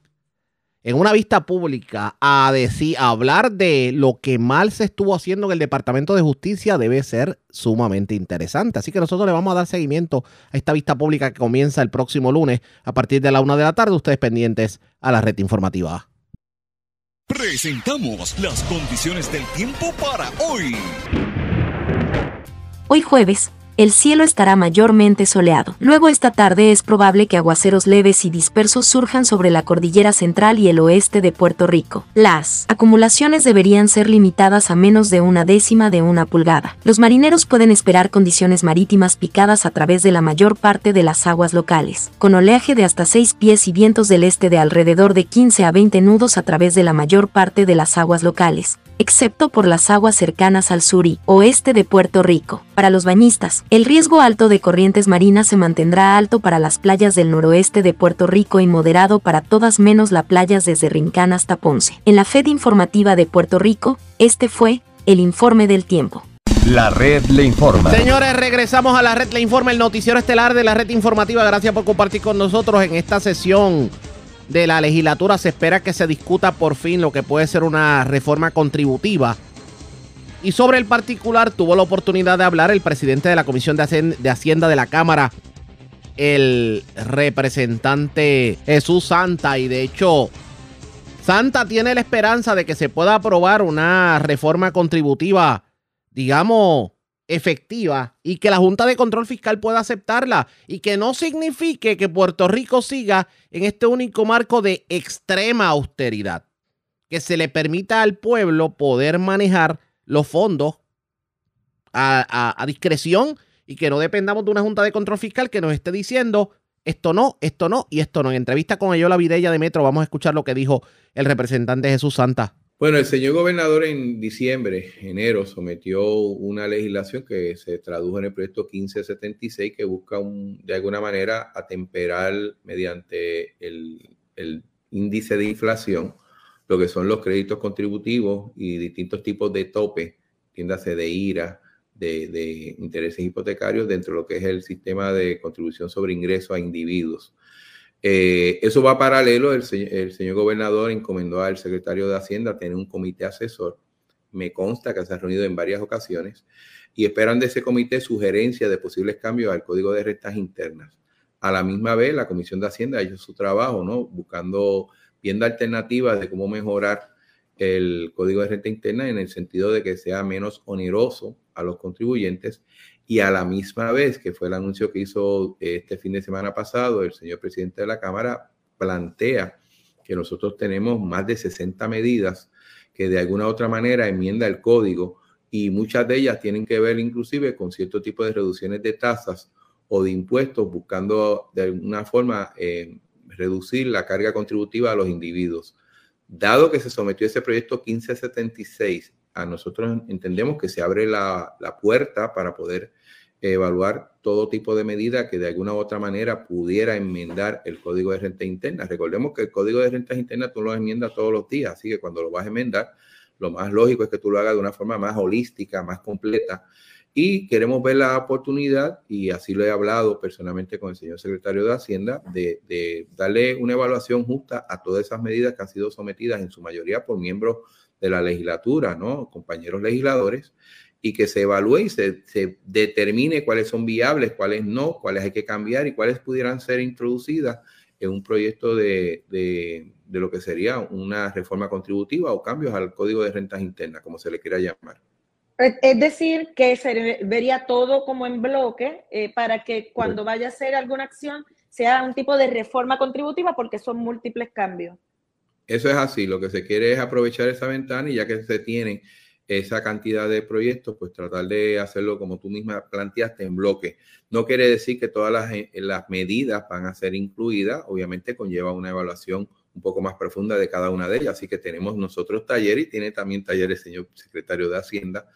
en una vista pública a decir, a hablar de lo que mal se estuvo haciendo en el Departamento de Justicia debe ser sumamente interesante. Así que nosotros le vamos a dar seguimiento a esta vista pública que comienza el próximo lunes a partir de la una de la tarde. Ustedes pendientes a la red informativa. Presentamos las condiciones del tiempo para hoy. Hoy jueves el cielo estará mayormente soleado. Luego esta tarde es probable que aguaceros leves y dispersos surjan sobre la cordillera central y el oeste de Puerto Rico. Las acumulaciones deberían ser limitadas a menos de una décima de una pulgada. Los marineros pueden esperar condiciones marítimas picadas a través de la mayor parte de las aguas locales, con oleaje de hasta 6 pies y vientos del este de alrededor de 15 a 20 nudos a través de la mayor parte de las aguas locales, excepto por las aguas cercanas al sur y oeste de Puerto Rico. Para los bañistas, el riesgo alto de corrientes marinas se mantendrá alto para las playas del noroeste de Puerto Rico y moderado para todas menos las playas desde Rincán hasta Ponce. En la Fed informativa de Puerto Rico, este fue el informe del tiempo. La red le informa. Señores, regresamos a la red le informa, el noticiero estelar de la red informativa. Gracias por compartir con nosotros en esta sesión de la legislatura se espera que se discuta por fin lo que puede ser una reforma contributiva. Y sobre el particular tuvo la oportunidad de hablar el presidente de la Comisión de Hacienda de la Cámara, el representante Jesús Santa. Y de hecho, Santa tiene la esperanza de que se pueda aprobar una reforma contributiva, digamos, efectiva y que la Junta de Control Fiscal pueda aceptarla y que no signifique que Puerto Rico siga en este único marco de extrema austeridad, que se le permita al pueblo poder manejar los fondos a, discreción y que no dependamos de una Junta de Control Fiscal que nos esté diciendo esto no, esto no y esto no. En entrevista con Ayola Vidella de Metro vamos a escuchar lo que dijo el representante Jesús Santa. Bueno, el señor gobernador en diciembre, enero, sometió una legislación que se tradujo en el proyecto 1576 que busca de alguna manera atemperar mediante el, índice de inflación lo que son los créditos contributivos y distintos tipos de tope, tiéndase de IRA, de, de intereses hipotecarios dentro de lo que es el sistema de contribución sobre ingresos a individuos. Eh, eso va paralelo, el, señor gobernador encomendó al secretario de Hacienda tener un comité asesor, me consta que se ha reunido en varias ocasiones, y esperan de ese comité sugerencias de posibles cambios al código de rentas internas. A la misma vez, la Comisión de Hacienda ha hecho su trabajo, ¿no? Buscando, viendo alternativas de cómo mejorar el código de renta interna en el sentido de que sea menos oneroso a los contribuyentes y a la misma vez, que fue el anuncio que hizo este fin de semana pasado el señor presidente de la Cámara, plantea que nosotros tenemos más de 60 medidas que de alguna otra manera enmienda el código y muchas de ellas tienen que ver inclusive con cierto tipo de reducciones de tasas o de impuestos, buscando de alguna forma eh, reducir la carga contributiva a los individuos. Dado que se sometió ese proyecto 1576, a nosotros entendemos que se abre la, la puerta para poder evaluar todo tipo de medida que de alguna u otra manera pudiera enmendar el código de renta interna. Recordemos que el código de rentas internas tú lo enmiendas todos los días, así que cuando lo vas a enmendar, lo más lógico es que tú lo hagas de una forma más holística, más completa. Y queremos ver la oportunidad, y así lo he hablado personalmente con el señor secretario de Hacienda, de, de darle una evaluación justa a todas esas medidas que han sido sometidas en su mayoría por miembros de la legislatura, ¿no? Compañeros legisladores, y que se evalúe y se, determine cuáles son viables, cuáles no, cuáles hay que cambiar y cuáles pudieran ser introducidas en un proyecto de, de, lo que sería una reforma contributiva o cambios al Código de Rentas Internas, como se le quiera llamar. Es decir, que se vería todo como en bloque eh, para que cuando vaya a hacer alguna acción sea un tipo de reforma contributiva porque son múltiples cambios. Eso es así, lo que se quiere es aprovechar esa ventana y ya que se tienen esa cantidad de proyectos, pues tratar de hacerlo como tú misma planteaste en bloque. No quiere decir que todas las, eh, las medidas van a ser incluidas, obviamente conlleva una evaluación un poco más profunda de cada una de ellas, así que tenemos nosotros talleres y tiene también talleres el señor secretario de Hacienda,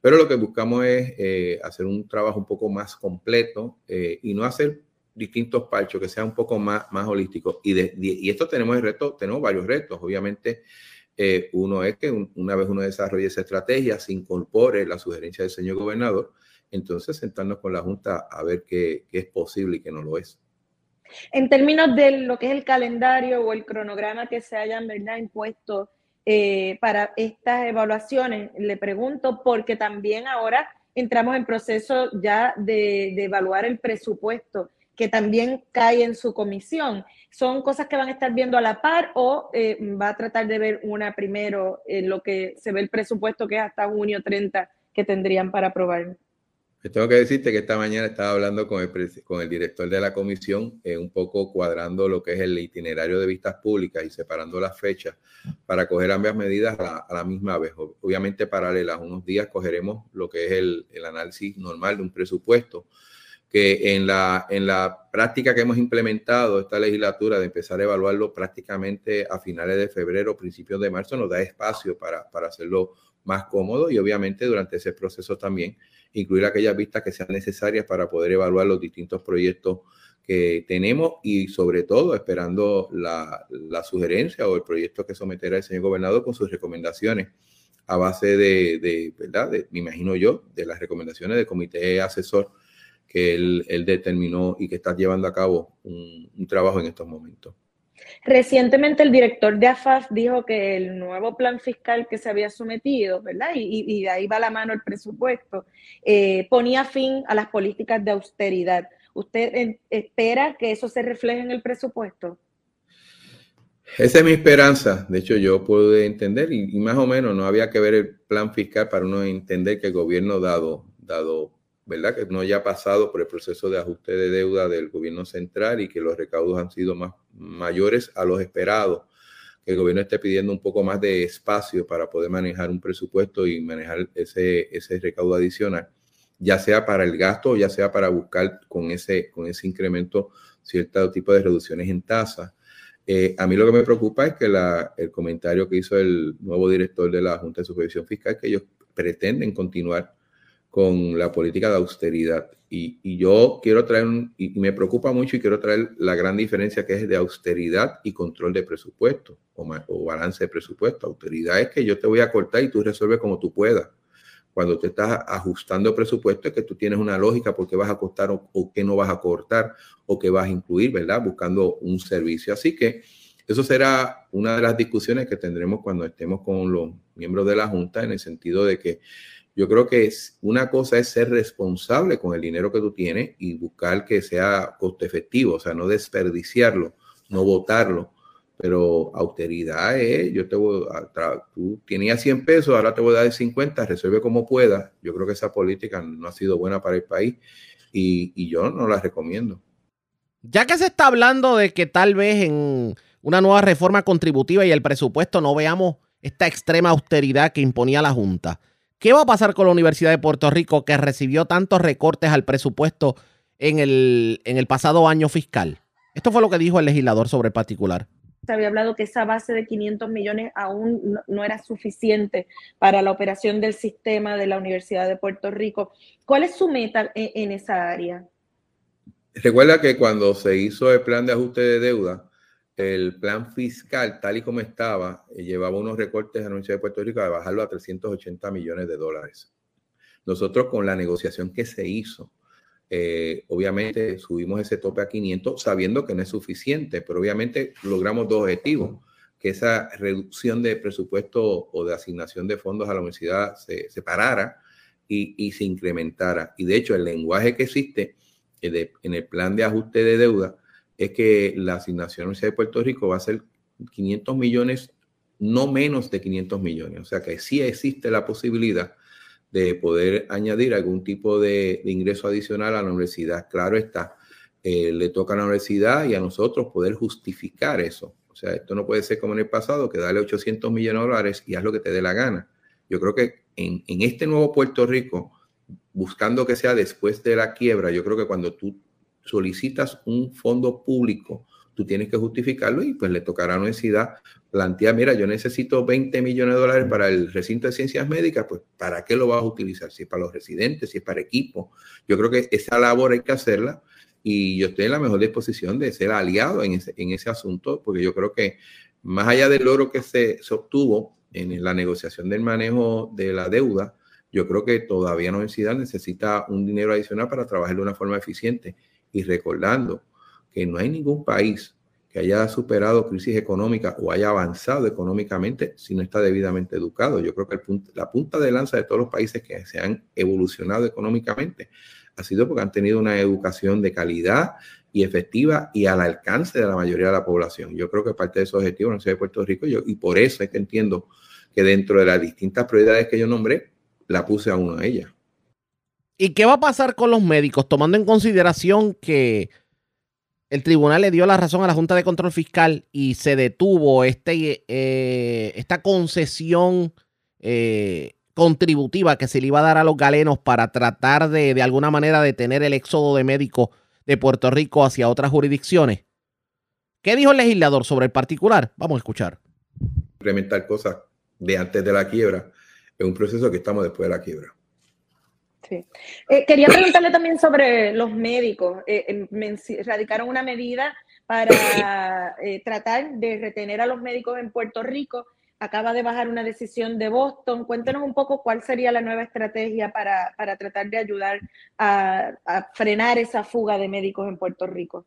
pero lo que buscamos es eh, hacer un trabajo un poco más completo eh, y no hacer distintos parchos, que sea un poco más, más holístico. Y, y esto tenemos el reto, tenemos varios retos, obviamente eh, uno es que una vez uno desarrolle esa estrategia, se incorpore la sugerencia del señor gobernador, entonces sentarnos con la Junta a ver qué, es posible y qué no lo es. En términos de lo que es el calendario o el cronograma que se hayan ¿verdad? impuesto eh, para estas evaluaciones, le pregunto, porque también ahora entramos en proceso ya de, de evaluar el presupuesto que también cae en su comisión. ¿Son cosas que van a estar viendo a la par o eh, va a tratar de ver una primero en lo que se ve el presupuesto que es hasta junio 30 que tendrían para aprobar? Tengo que decirte que esta mañana estaba hablando con el, con el director de la comisión, eh, un poco cuadrando lo que es el itinerario de vistas públicas y separando las fechas para coger ambas medidas a la, misma vez. Obviamente paralelas, unos días cogeremos lo que es el, el, análisis normal de un presupuesto, que en la, en la práctica que hemos implementado esta legislatura de empezar a evaluarlo prácticamente a finales de febrero, principios de marzo, nos da espacio para, para hacerlo más cómodo y obviamente durante ese proceso también incluir aquellas vistas que sean necesarias para poder evaluar los distintos proyectos que tenemos y sobre todo esperando la, sugerencia o el proyecto que someterá el señor gobernador con sus recomendaciones a base de, ¿verdad? me imagino yo, de las recomendaciones del comité asesor que él, determinó y que está llevando a cabo un trabajo en estos momentos. Recientemente el director de AFAF dijo que el nuevo plan fiscal que se había sometido, ¿verdad? Y, de ahí va la mano el presupuesto, eh, ponía fin a las políticas de austeridad. ¿Usted espera que eso se refleje en el presupuesto? Esa es mi esperanza. De hecho, yo puedo entender, y, y, más o menos no había que ver el plan fiscal para uno entender que el gobierno dado, dado ¿verdad? Que no haya pasado por el proceso de ajuste de deuda del gobierno central y que los recaudos han sido más mayores a los esperados. Que el gobierno esté pidiendo un poco más de espacio para poder manejar un presupuesto y manejar ese, ese recaudo adicional, ya sea para el gasto o ya sea para buscar con ese, con ese incremento cierto tipo de reducciones en tasa. Eh, a mí lo que me preocupa es que la, el comentario que hizo el nuevo director de la Junta de Supervisión Fiscal, que ellos pretenden continuar con la política de austeridad. Y, yo quiero traer, y me preocupa mucho y quiero traer la gran diferencia que es de austeridad y control de presupuesto o, o balance de presupuesto. Austeridad es que yo te voy a cortar y tú resuelves como tú puedas. Cuando te estás ajustando presupuesto es que tú tienes una lógica por qué vas a cortar o, o qué no vas a cortar o qué vas a incluir, ¿verdad? Buscando un servicio. Así que eso será una de las discusiones que tendremos cuando estemos con los miembros de la Junta en el sentido de que yo creo que una cosa es ser responsable con el dinero que tú tienes y buscar que sea coste efectivo, o sea, no desperdiciarlo, no botarlo. Pero austeridad es, yo te voy a, tú tenías 100 pesos, ahora te voy a dar 50, resuelve como puedas. Yo creo que esa política no ha sido buena para el país y, y yo no la recomiendo. Ya que se está hablando de que tal vez en una nueva reforma contributiva y el presupuesto no veamos esta extrema austeridad que imponía la Junta. ¿Qué va a pasar con la Universidad de Puerto Rico que recibió tantos recortes al presupuesto en el, en el pasado año fiscal? Esto fue lo que dijo el legislador sobre el particular. Se había hablado que esa base de 500 millones aún no, era suficiente para la operación del sistema de la Universidad de Puerto Rico. ¿Cuál es su meta en esa área? Recuerda que cuando se hizo el plan de ajuste de deuda, el plan fiscal, tal y como estaba, eh, llevaba unos recortes a la Universidad de Puerto Rico de bajarlo a 380 millones de dólares. Nosotros con la negociación que se hizo, eh, obviamente subimos ese tope a 500 sabiendo que no es suficiente, pero obviamente logramos dos objetivos, que esa reducción de presupuesto o de asignación de fondos a la universidad se, parara y, y, se incrementara. Y de hecho el lenguaje que existe eh, en el plan de ajuste de deuda es que la asignación a la Universidad de Puerto Rico va a ser 500 millones, no menos de 500 millones. O sea que sí existe la posibilidad de poder añadir algún tipo de, ingreso adicional a la universidad. Claro está, eh, le toca a la universidad y a nosotros poder justificar eso. O sea, esto no puede ser como en el pasado, que dale 800 millones de dólares y haz lo que te dé la gana. Yo creo que en, en este nuevo Puerto Rico, buscando que sea después de la quiebra, yo creo que cuando tú solicitas un fondo público, tú tienes que justificarlo y pues le tocará a la plantear, mira, yo necesito 20 millones de dólares para el recinto de ciencias médicas, pues ¿para qué lo vas a utilizar? Si es para los residentes, si es para equipo. Yo creo que esa labor hay que hacerla y yo estoy en la mejor disposición de ser aliado en ese, en ese asunto, porque yo creo que más allá del logro que se, se obtuvo en la negociación del manejo de la deuda, yo creo que todavía la universidad necesita un dinero adicional para trabajar de una forma eficiente y recordando que no hay ningún país que haya superado crisis económica o haya avanzado económicamente si no está debidamente educado. Yo creo que la punta de lanza de todos los países que se han evolucionado económicamente ha sido porque han tenido una educación de calidad y efectiva y al alcance de la mayoría de la población. Yo creo que parte de esos objetivos no de Puerto Rico yo, y por eso es que entiendo que dentro de las distintas prioridades que yo nombré, la puse a una de ellas. ¿Y qué va a pasar con los médicos, tomando en consideración que el tribunal le dio la razón a la Junta de Control Fiscal y se detuvo este, eh, esta concesión eh, contributiva que se le iba a dar a los galenos para tratar de, de alguna manera, detener el éxodo de médicos de Puerto Rico hacia otras jurisdicciones? ¿Qué dijo el legislador sobre el particular? Vamos a escuchar. Implementar cosas de antes de la quiebra es un proceso que estamos después de la quiebra. Eh, quería preguntarle también sobre los médicos. Eh, radicaron una medida para eh, tratar de retener a los médicos en Puerto Rico. Acaba de bajar una decisión de Boston. Cuéntenos un poco cuál sería la nueva estrategia para, para tratar de ayudar a, frenar esa fuga de médicos en Puerto Rico.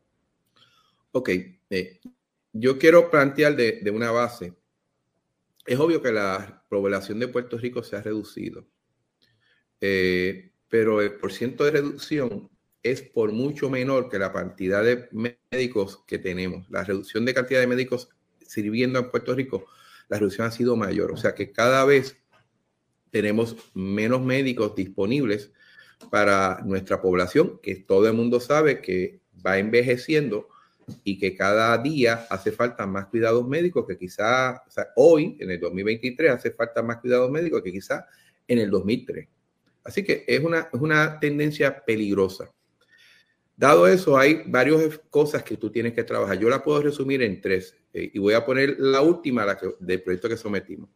Ok, yo quiero plantear de, de una base. Es obvio que la población de Puerto Rico se ha reducido. Eh, pero el porciento de reducción es por mucho menor que la cantidad de médicos que tenemos. La reducción de cantidad de médicos sirviendo en Puerto Rico, la reducción ha sido mayor. O sea que cada vez tenemos menos médicos disponibles para nuestra población, que todo el mundo sabe que va envejeciendo y que cada día hace falta más cuidados médicos que quizá, hoy, en el 2023, hace falta más cuidados médicos que quizá en el 2003. Así que es una, es una tendencia peligrosa. Dado eso, hay varias cosas que tú tienes que trabajar. Yo la puedo resumir en tres eh, y voy a poner la última la del proyecto que sometimos.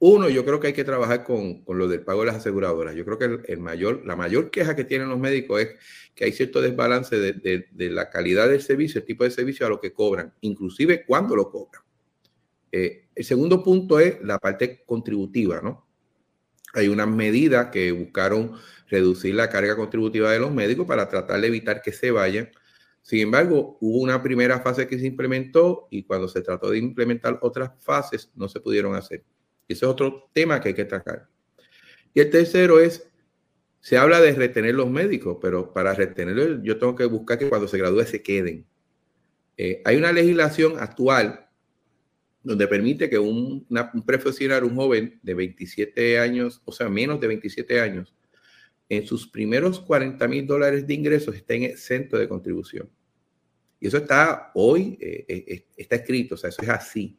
Uno, yo creo que hay que trabajar con, con lo del pago de las aseguradoras. Yo creo que el, mayor, la mayor queja que tienen los médicos es que hay cierto desbalance de, de, de, la calidad del servicio, el tipo de servicio a lo que cobran, inclusive cuando lo cobran. Eh, el segundo punto es la parte contributiva, ¿no? Hay unas medidas que buscaron reducir la carga contributiva de los médicos para tratar de evitar que se vayan. Sin embargo, hubo una primera fase que se implementó y cuando se trató de implementar otras fases no se pudieron hacer. Ese es otro tema que hay que tratar. Y el tercero es, se habla de retener los médicos, pero para retenerlos yo tengo que buscar que cuando se gradúe se queden. Eh, hay una legislación actual donde permite que un, un profesional, un joven de 27 años, o sea, menos de 27 años, en sus primeros 40 mil dólares de ingresos estén exento de contribución. Y eso está hoy, eh, eh, está escrito, o sea, eso es así.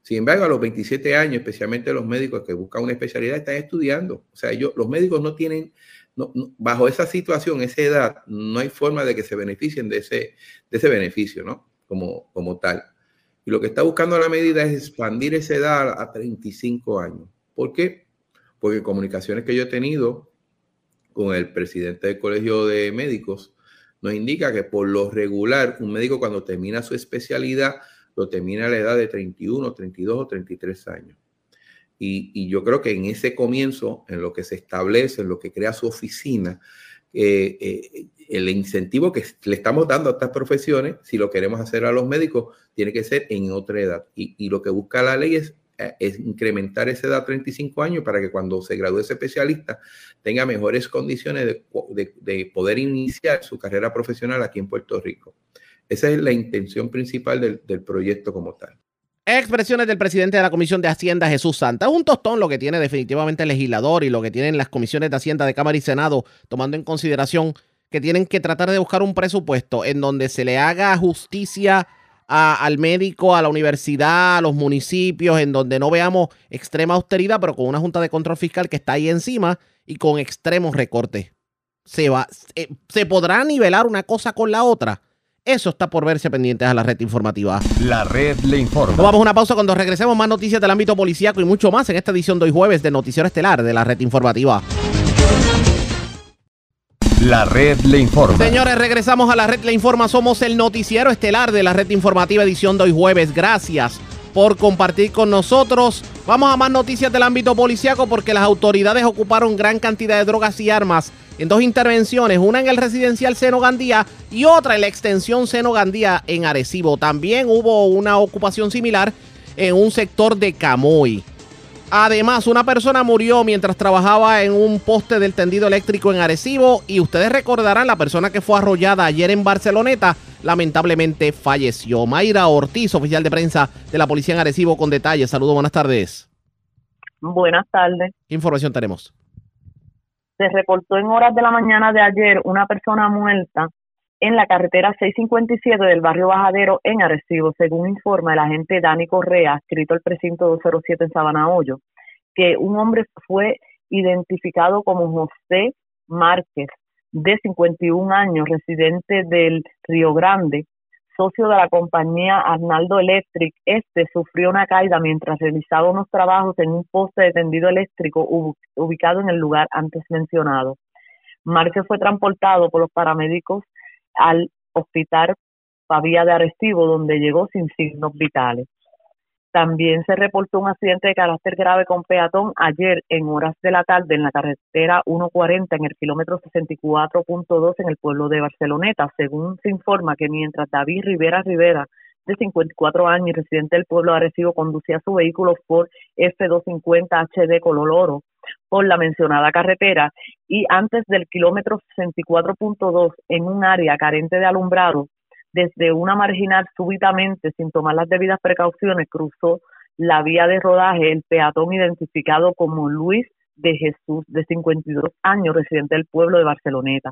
Sin embargo, a los 27 años, especialmente los médicos que buscan una especialidad, están estudiando. O sea, ellos, los médicos no tienen, no, bajo esa situación, esa edad, no hay forma de que se beneficien de ese, de ese beneficio, ¿no? Como, como tal. Y lo que está buscando la medida es expandir esa edad a 35 años. ¿Por qué? Porque comunicaciones que yo he tenido con el presidente del Colegio de Médicos nos indica que por lo regular un médico cuando termina su especialidad lo termina a la edad de 31, 32 o 33 años. Y, y yo creo que en ese comienzo, en lo que se establece, en lo que crea su oficina, eh, eh, el incentivo que le estamos dando a estas profesiones, si lo queremos hacer a los médicos, tiene que ser en otra edad. Y, lo que busca la ley es, eh, incrementar esa edad a 35 años para que cuando se gradúe ese especialista tenga mejores condiciones de, de, de poder iniciar su carrera profesional aquí en Puerto Rico. Esa es la intención principal del proyecto como tal. Expresiones del presidente de la Comisión de Hacienda, Jesús Santa. Es un tostón lo que tiene definitivamente el legislador y lo que tienen las comisiones de Hacienda de Cámara y Senado, tomando en consideración que tienen que tratar de buscar un presupuesto en donde se le haga justicia al médico, a la universidad, a los municipios, en donde no veamos extrema austeridad, pero con una Junta de Control Fiscal que está ahí encima y con extremos recortes. Se, va, se, se podrá nivelar una cosa con la otra eso está por verse pendientes a la red informativa. La red le informa. Nos vamos a una pausa cuando regresemos más noticias del ámbito policíaco y mucho más en esta edición de hoy jueves de Noticiero Estelar de la red informativa. La red le informa. Señores, regresamos a la red le informa. Somos el noticiero estelar de la red informativa edición de hoy jueves. Gracias por compartir con nosotros. Vamos a más noticias del ámbito policíaco porque las autoridades ocuparon gran cantidad de drogas y armas en dos intervenciones, una en el residencial Seno Gandía y otra en la extensión Seno Gandía en Arecibo. También hubo una ocupación similar en un sector de Camoy. Además, una persona murió mientras trabajaba en un poste del tendido eléctrico en Arecibo y ustedes recordarán la persona que fue arrollada ayer en Barceloneta lamentablemente falleció. Mayra Ortiz, oficial de prensa de la policía en Arecibo con detalles. Saludos, buenas tardes. Buenas tardes. ¿Qué información tenemos? Se reportó en horas de la mañana de ayer una persona muerta en la carretera 657 del barrio Bajadero en Arecibo, según informa el agente Dani Correa, escrito al precinto 207 en Sabana Hoyo, que un hombre fue identificado como José Márquez, de 51 años, residente del Río Grande, socio de la compañía Arnaldo Electric. Este sufrió una caída mientras realizaba unos trabajos en un poste de tendido eléctrico ubicado en el lugar antes mencionado. Márquez fue transportado por los paramédicos al hospital Pavía de Arecibo, donde llegó sin signos vitales. También se reportó un accidente de carácter grave con peatón ayer en horas de la tarde en la carretera 140 en el kilómetro 64.2 en el pueblo de Barceloneta, según se informa que mientras David Rivera Rivera, de 54 años y residente del pueblo de Arecibo, conducía su vehículo Ford F250 HD color oro por la mencionada carretera y antes del kilómetro 64.2 en un área carente de alumbrado, desde una marginal súbitamente, sin tomar las debidas precauciones, cruzó la vía de rodaje el peatón identificado como Luis de Jesús, de 52 años, residente del pueblo de Barceloneta,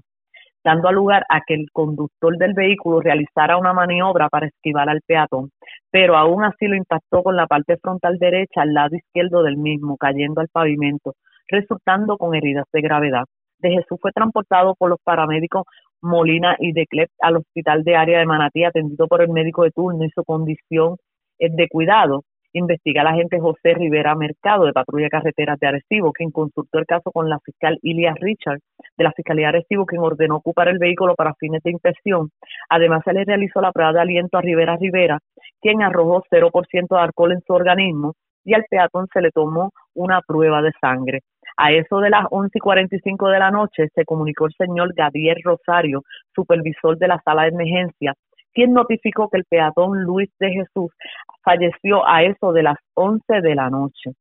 dando lugar a que el conductor del vehículo realizara una maniobra para esquivar al peatón, pero aún así lo impactó con la parte frontal derecha al lado izquierdo del mismo, cayendo al pavimento, resultando con heridas de gravedad. De Jesús fue transportado por los paramédicos Molina y de Clep al hospital de área de Manatí, atendido por el médico de turno y su condición de cuidado. Investiga la agente José Rivera Mercado de Patrulla Carreteras de Arecibo, quien consultó el caso con la fiscal Ilias Richard de la Fiscalía de Arecibo, quien ordenó ocupar el vehículo para fines de inspección. Además, se le realizó la prueba de aliento a Rivera Rivera, quien arrojó 0% de alcohol en su organismo y al peatón se le tomó una prueba de sangre. A eso de las 11 y 45 de la noche se comunicó el señor Gabriel Rosario, supervisor de la sala de emergencia, quien notificó que el peatón Luis de Jesús falleció a eso de las 11 de la noche.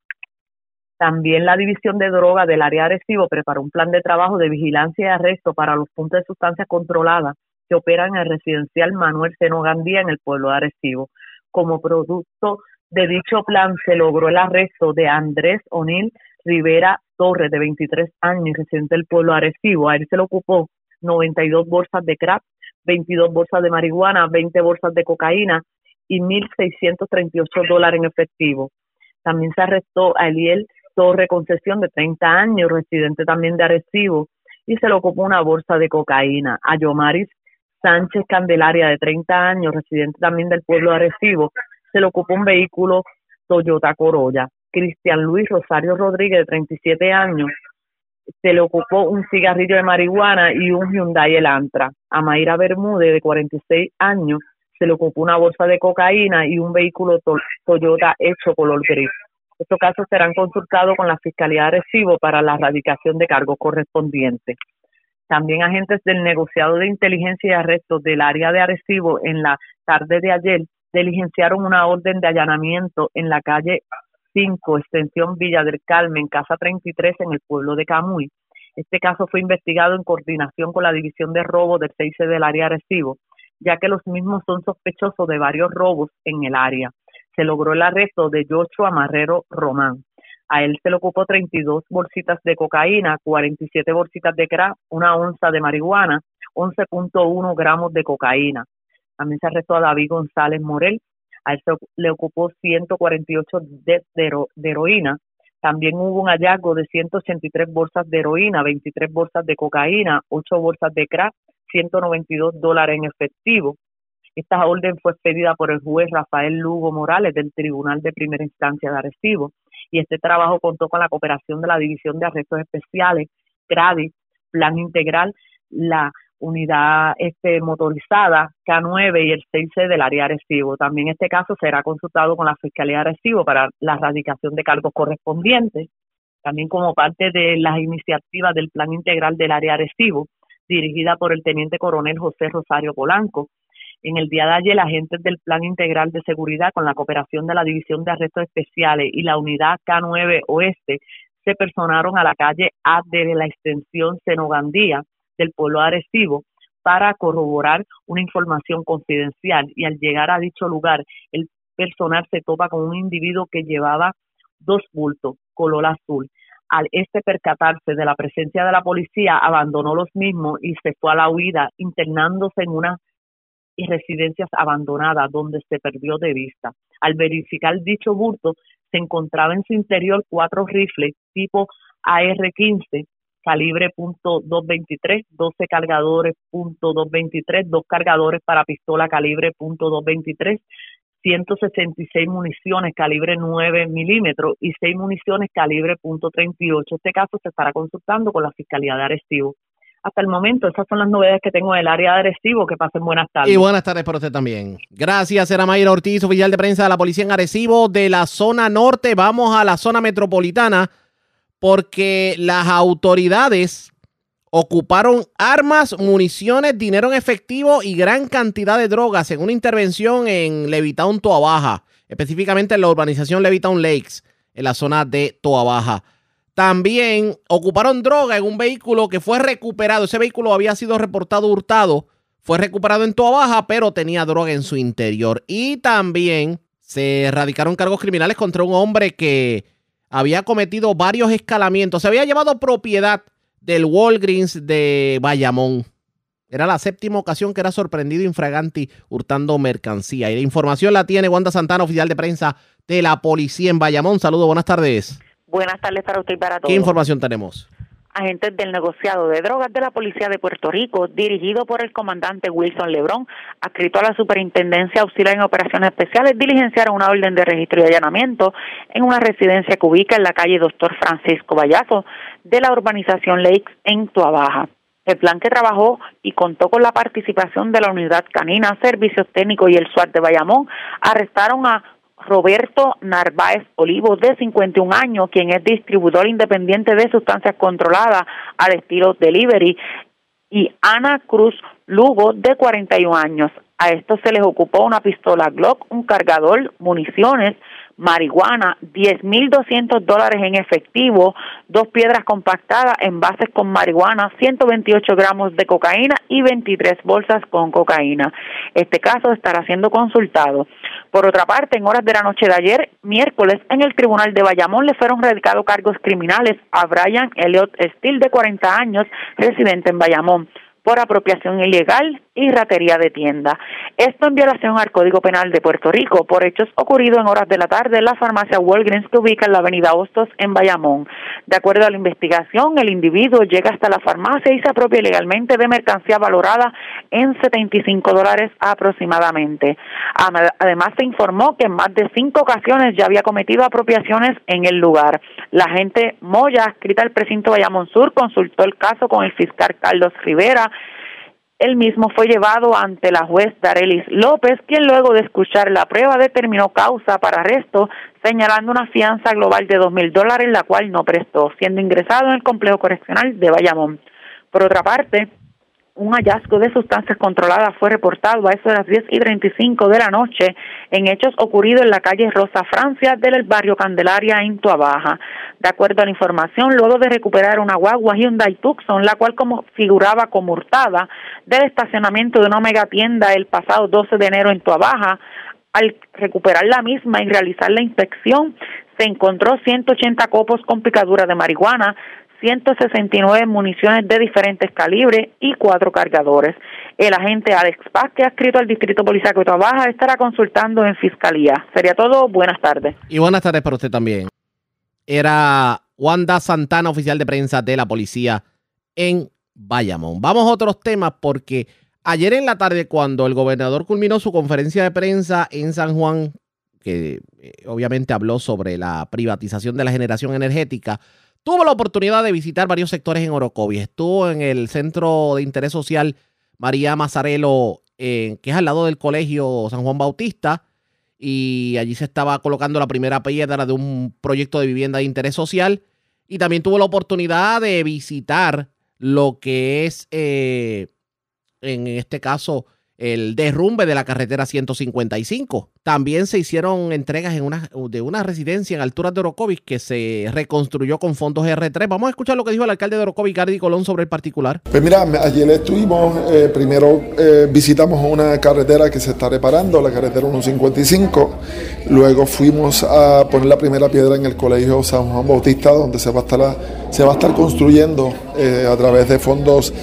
También la División de Droga del área Arecibo preparó un plan de trabajo de vigilancia y arresto para los puntos de sustancias controladas que operan en el residencial Manuel Seno Gandía en el pueblo de Arecibo. Como producto de dicho plan se logró el arresto de Andrés O'Neill Rivera Torres, de 23 años, residente del pueblo Arecibo. A él se le ocupó 92 bolsas de crack, 22 bolsas de marihuana, 20 bolsas de cocaína y 1.638 dólares en efectivo. También se arrestó a Eliel Torre Concesión, de 30 años, residente también de Arecibo, y se le ocupó una bolsa de cocaína. A Yomaris Sánchez Candelaria, de 30 años, residente también del pueblo de Arecibo, se le ocupó un vehículo Toyota Corolla. Cristian Luis Rosario Rodríguez, de 37 años, se le ocupó un cigarrillo de marihuana y un Hyundai Elantra. A Mayra Bermúdez, de 46 años, se le ocupó una bolsa de cocaína y un vehículo Toyota hecho color gris. Estos casos serán consultados con la Fiscalía de Arecibo para la erradicación de cargos correspondientes. También agentes del negociado de inteligencia y arrestos del área de Arecibo en la tarde de ayer diligenciaron una orden de allanamiento en la calle 5, extensión Villa del Carmen, Casa 33, en el pueblo de Camuy. Este caso fue investigado en coordinación con la División de Robos del 6 del área Recibo, ya que los mismos son sospechosos de varios robos en el área. Se logró el arresto de Joshua Marrero Román. A él se le ocupó 32 bolsitas de cocaína, 47 bolsitas de crack, una onza de marihuana, 11.1 gramos de cocaína. También se arrestó a David González Morel, a él le ocupó 148 de, de, heroína. También hubo un hallazgo de 183 bolsas de heroína, 23 bolsas de cocaína, 8 bolsas de crack, 192 dólares en efectivo. Esta orden fue expedida por el juez Rafael Lugo Morales del Tribunal de Primera Instancia de Arecibo y este trabajo contó con la cooperación de la División de Arrestos Especiales, CRADI, Plan Integral, la unidad este, motorizada K9 y el 6C del área Arecibo. También este caso será consultado con la Fiscalía Arecibo para la erradicación de cargos correspondientes. También como parte de las iniciativas del Plan Integral del área Arecibo, dirigida por el Teniente Coronel José Rosario Polanco. En el día de ayer, agentes del Plan Integral de Seguridad, con la cooperación de la División de Arrestos Especiales y la Unidad K9 Oeste, se personaron a la calle A de la extensión Senogandía, del pueblo Arecibo para corroborar una información confidencial y al llegar a dicho lugar el personal se topa con un individuo que llevaba dos bultos color azul. al este percatarse de la presencia de la policía, abandonó los mismos y se fue a la huida, internándose en unas residencias abandonadas donde se perdió de vista. Al verificar dicho burto, se encontraba en su interior cuatro rifles tipo AR-15 calibre .223, 12 cargadores .223, dos cargadores para pistola calibre .223, 166 municiones calibre 9 milímetros y 6 municiones calibre .38. Este caso se estará consultando con la Fiscalía de Arecibo. Hasta el momento, esas son las novedades que tengo del área de Arecibo. Que pasen buenas tardes. Y buenas tardes para usted también. Gracias, era Mayra Ortiz, oficial de prensa de la Policía en Arecibo de la zona norte. Vamos a la zona metropolitana porque las autoridades ocuparon armas, municiones, dinero en efectivo y gran cantidad de drogas en una intervención en Levitown, Toa Baja, específicamente en la urbanización Levitown Lakes, en la zona de Toa Baja. También ocuparon droga en un vehículo que fue recuperado. Ese vehículo había sido reportado hurtado, fue recuperado en Toa Baja, pero tenía droga en su interior. Y también se erradicaron cargos criminales contra un hombre que había cometido varios escalamientos. Se había llevado propiedad del Walgreens de Bayamón. Era la séptima ocasión que era sorprendido infraganti hurtando mercancía. Y la información la tiene Wanda Santana, oficial de prensa de la policía en Bayamón. Saludos, buenas tardes. Buenas tardes para usted y para todos. ¿Qué información tenemos? Agentes del negociado de drogas de la Policía de Puerto Rico, dirigido por el comandante Wilson Lebrón, adscrito a la Superintendencia Auxiliar en Operaciones Especiales, diligenciaron una orden de registro y allanamiento en una residencia que ubica en la calle Doctor Francisco Vallazo de la urbanización Lakes en Tuabaja. El plan que trabajó y contó con la participación de la Unidad Canina, Servicios Técnicos y el SWAT de Bayamón arrestaron a Roberto Narváez Olivo, de 51 años, quien es distribuidor independiente de sustancias controladas al estilo delivery, y Ana Cruz Lugo, de 41 años. A estos se les ocupó una pistola Glock, un cargador, municiones, marihuana, 10.200 dólares en efectivo, dos piedras compactadas, envases con marihuana, 128 gramos de cocaína y 23 bolsas con cocaína. Este caso estará siendo consultado. Por otra parte, en horas de la noche de ayer, miércoles, en el Tribunal de Bayamón le fueron radicados cargos criminales a Brian Elliot Steele, de 40 años, residente en Bayamón por apropiación ilegal y ratería de tienda. Esto en violación al Código Penal de Puerto Rico por hechos ocurridos en horas de la tarde en la farmacia Walgreens que ubica en la avenida Hostos en Bayamón. De acuerdo a la investigación, el individuo llega hasta la farmacia y se apropia ilegalmente de mercancía valorada en 75 dólares aproximadamente. Además, se informó que en más de cinco ocasiones ya había cometido apropiaciones en el lugar. La agente Moya, escrita al precinto Bayamón Sur, consultó el caso con el fiscal Carlos Rivera el mismo fue llevado ante la juez Darelis López, quien luego de escuchar la prueba determinó causa para arresto, señalando una fianza global de dos mil dólares, la cual no prestó, siendo ingresado en el complejo correccional de Bayamón. Por otra parte, un hallazgo de sustancias controladas fue reportado a eso de las 10 y 35 de la noche en hechos ocurridos en la calle Rosa Francia del barrio Candelaria en Tuabaja. De acuerdo a la información, luego de recuperar una guagua Hyundai Tucson, la cual como figuraba como hurtada del estacionamiento de una mega tienda el pasado 12 de enero en Tuabaja, al recuperar la misma y realizar la inspección, se encontró 180 copos con picadura de marihuana, 169 municiones de diferentes calibres y cuatro cargadores. El agente Alex Paz, que ha escrito al Distrito Policial que trabaja, estará consultando en Fiscalía. Sería todo. Buenas tardes. Y buenas tardes para usted también. Era Wanda Santana, oficial de prensa de la policía en Bayamón. Vamos a otros temas porque ayer en la tarde, cuando el gobernador culminó su conferencia de prensa en San Juan, que eh, obviamente habló sobre la privatización de la generación energética, tuvo la oportunidad de visitar varios sectores en Orocovi. Estuvo en el Centro de Interés Social María Mazarelo, que es al lado del Colegio San Juan Bautista, y allí se estaba colocando la primera piedra de un proyecto de vivienda de interés social. Y también tuvo la oportunidad de visitar lo que es, eh, en este caso, el derrumbe de la carretera 155. También se hicieron entregas en una, de una residencia en alturas de Orocovis que se reconstruyó con fondos R3. Vamos a escuchar lo que dijo el alcalde de Orocovis, Gardi Colón, sobre el particular. Pues mira, ayer estuvimos, eh, primero eh, visitamos una carretera que se está reparando, la carretera 155. Luego fuimos a poner la primera piedra en el colegio San Juan Bautista, donde se va a estar, construyendo eh, a través de fondos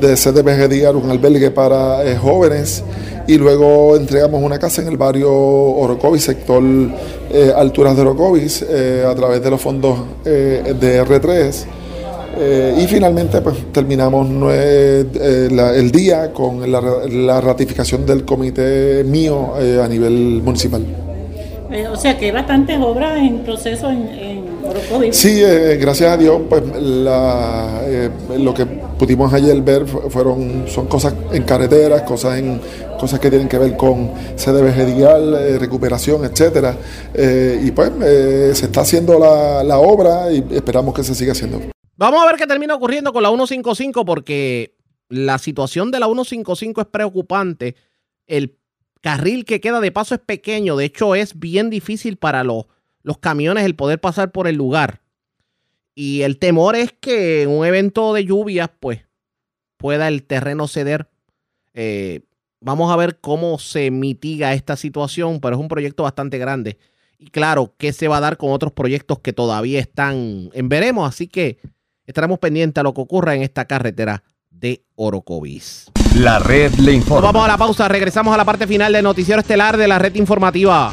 de CDBG Digar un albergue para jóvenes y luego entregamos una casa en el barrio Orocovis, sector eh, Alturas de Orocovis, eh, a través de los fondos eh, de R3. y finalmente pues, terminamos el día con la, ratificación del comité mío a nivel municipal. o sea que hay bastantes obras en proceso en, Orocovis. Sí, gracias a Dios, pues lo que pudimos ayer ver fueron son cosas en carreteras, cosas en cosas que tienen que ver con vegetal, eh, recuperación, etcétera. Eh, y pues eh, se está haciendo la, la obra y esperamos que se siga haciendo. Vamos a ver qué termina ocurriendo con la 155 porque la situación de la 155 es preocupante. El carril que queda de paso es pequeño, de hecho es bien difícil para los, los camiones el poder pasar por el lugar. Y el temor es que en un evento de lluvias, pues, pueda el terreno ceder. Eh, vamos a ver cómo se mitiga esta situación, pero es un proyecto bastante grande. Y claro, qué se va a dar con otros proyectos que todavía están en veremos, así que estaremos pendientes a lo que ocurra en esta carretera de Orocovis. La red le informa. vamos a la pausa, regresamos a la parte final del noticiero estelar de la red informativa.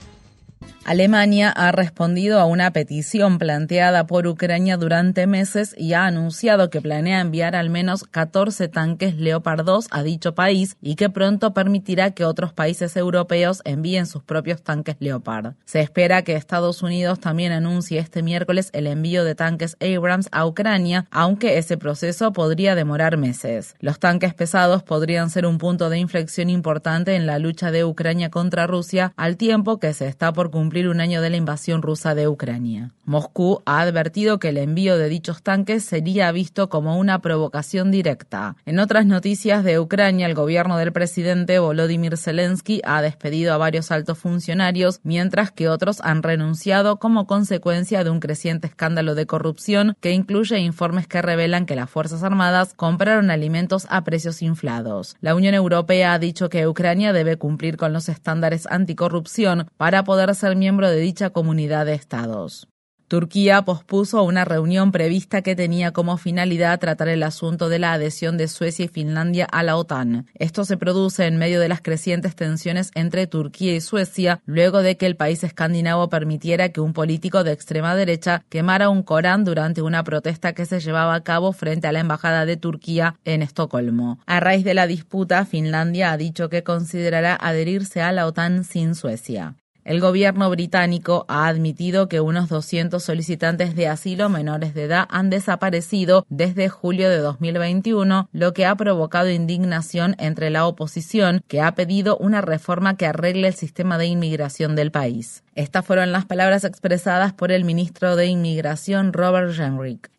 Alemania ha respondido a una petición planteada por Ucrania durante meses y ha anunciado que planea enviar al menos 14 tanques Leopard 2 a dicho país y que pronto permitirá que otros países europeos envíen sus propios tanques Leopard. Se espera que Estados Unidos también anuncie este miércoles el envío de tanques Abrams a Ucrania, aunque ese proceso podría demorar meses. Los tanques pesados podrían ser un punto de inflexión importante en la lucha de Ucrania contra Rusia al tiempo que se está por cumplir un año de la invasión rusa de Ucrania. Moscú ha advertido que el envío de dichos tanques sería visto como una provocación directa. En otras noticias de Ucrania, el gobierno del presidente Volodymyr Zelensky ha despedido a varios altos funcionarios, mientras que otros han renunciado como consecuencia de un creciente escándalo de corrupción que incluye informes que revelan que las Fuerzas Armadas compraron alimentos a precios inflados. La Unión Europea ha dicho que Ucrania debe cumplir con los estándares anticorrupción para poder ser miembro de dicha comunidad de estados. Turquía pospuso una reunión prevista que tenía como finalidad tratar el asunto de la adhesión de Suecia y Finlandia a la OTAN. Esto se produce en medio de las crecientes tensiones entre Turquía y Suecia, luego de que el país escandinavo permitiera que un político de extrema derecha quemara un Corán durante una protesta que se llevaba a cabo frente a la embajada de Turquía en Estocolmo. A raíz de la disputa, Finlandia ha dicho que considerará adherirse a la OTAN sin Suecia. El gobierno británico ha admitido que unos 200 solicitantes de asilo menores de edad han desaparecido desde julio de 2021, lo que ha provocado indignación entre la oposición, que ha pedido una reforma que arregle el sistema de inmigración del país. Estas fueron las palabras expresadas por el ministro de Inmigración Robert Jenrick.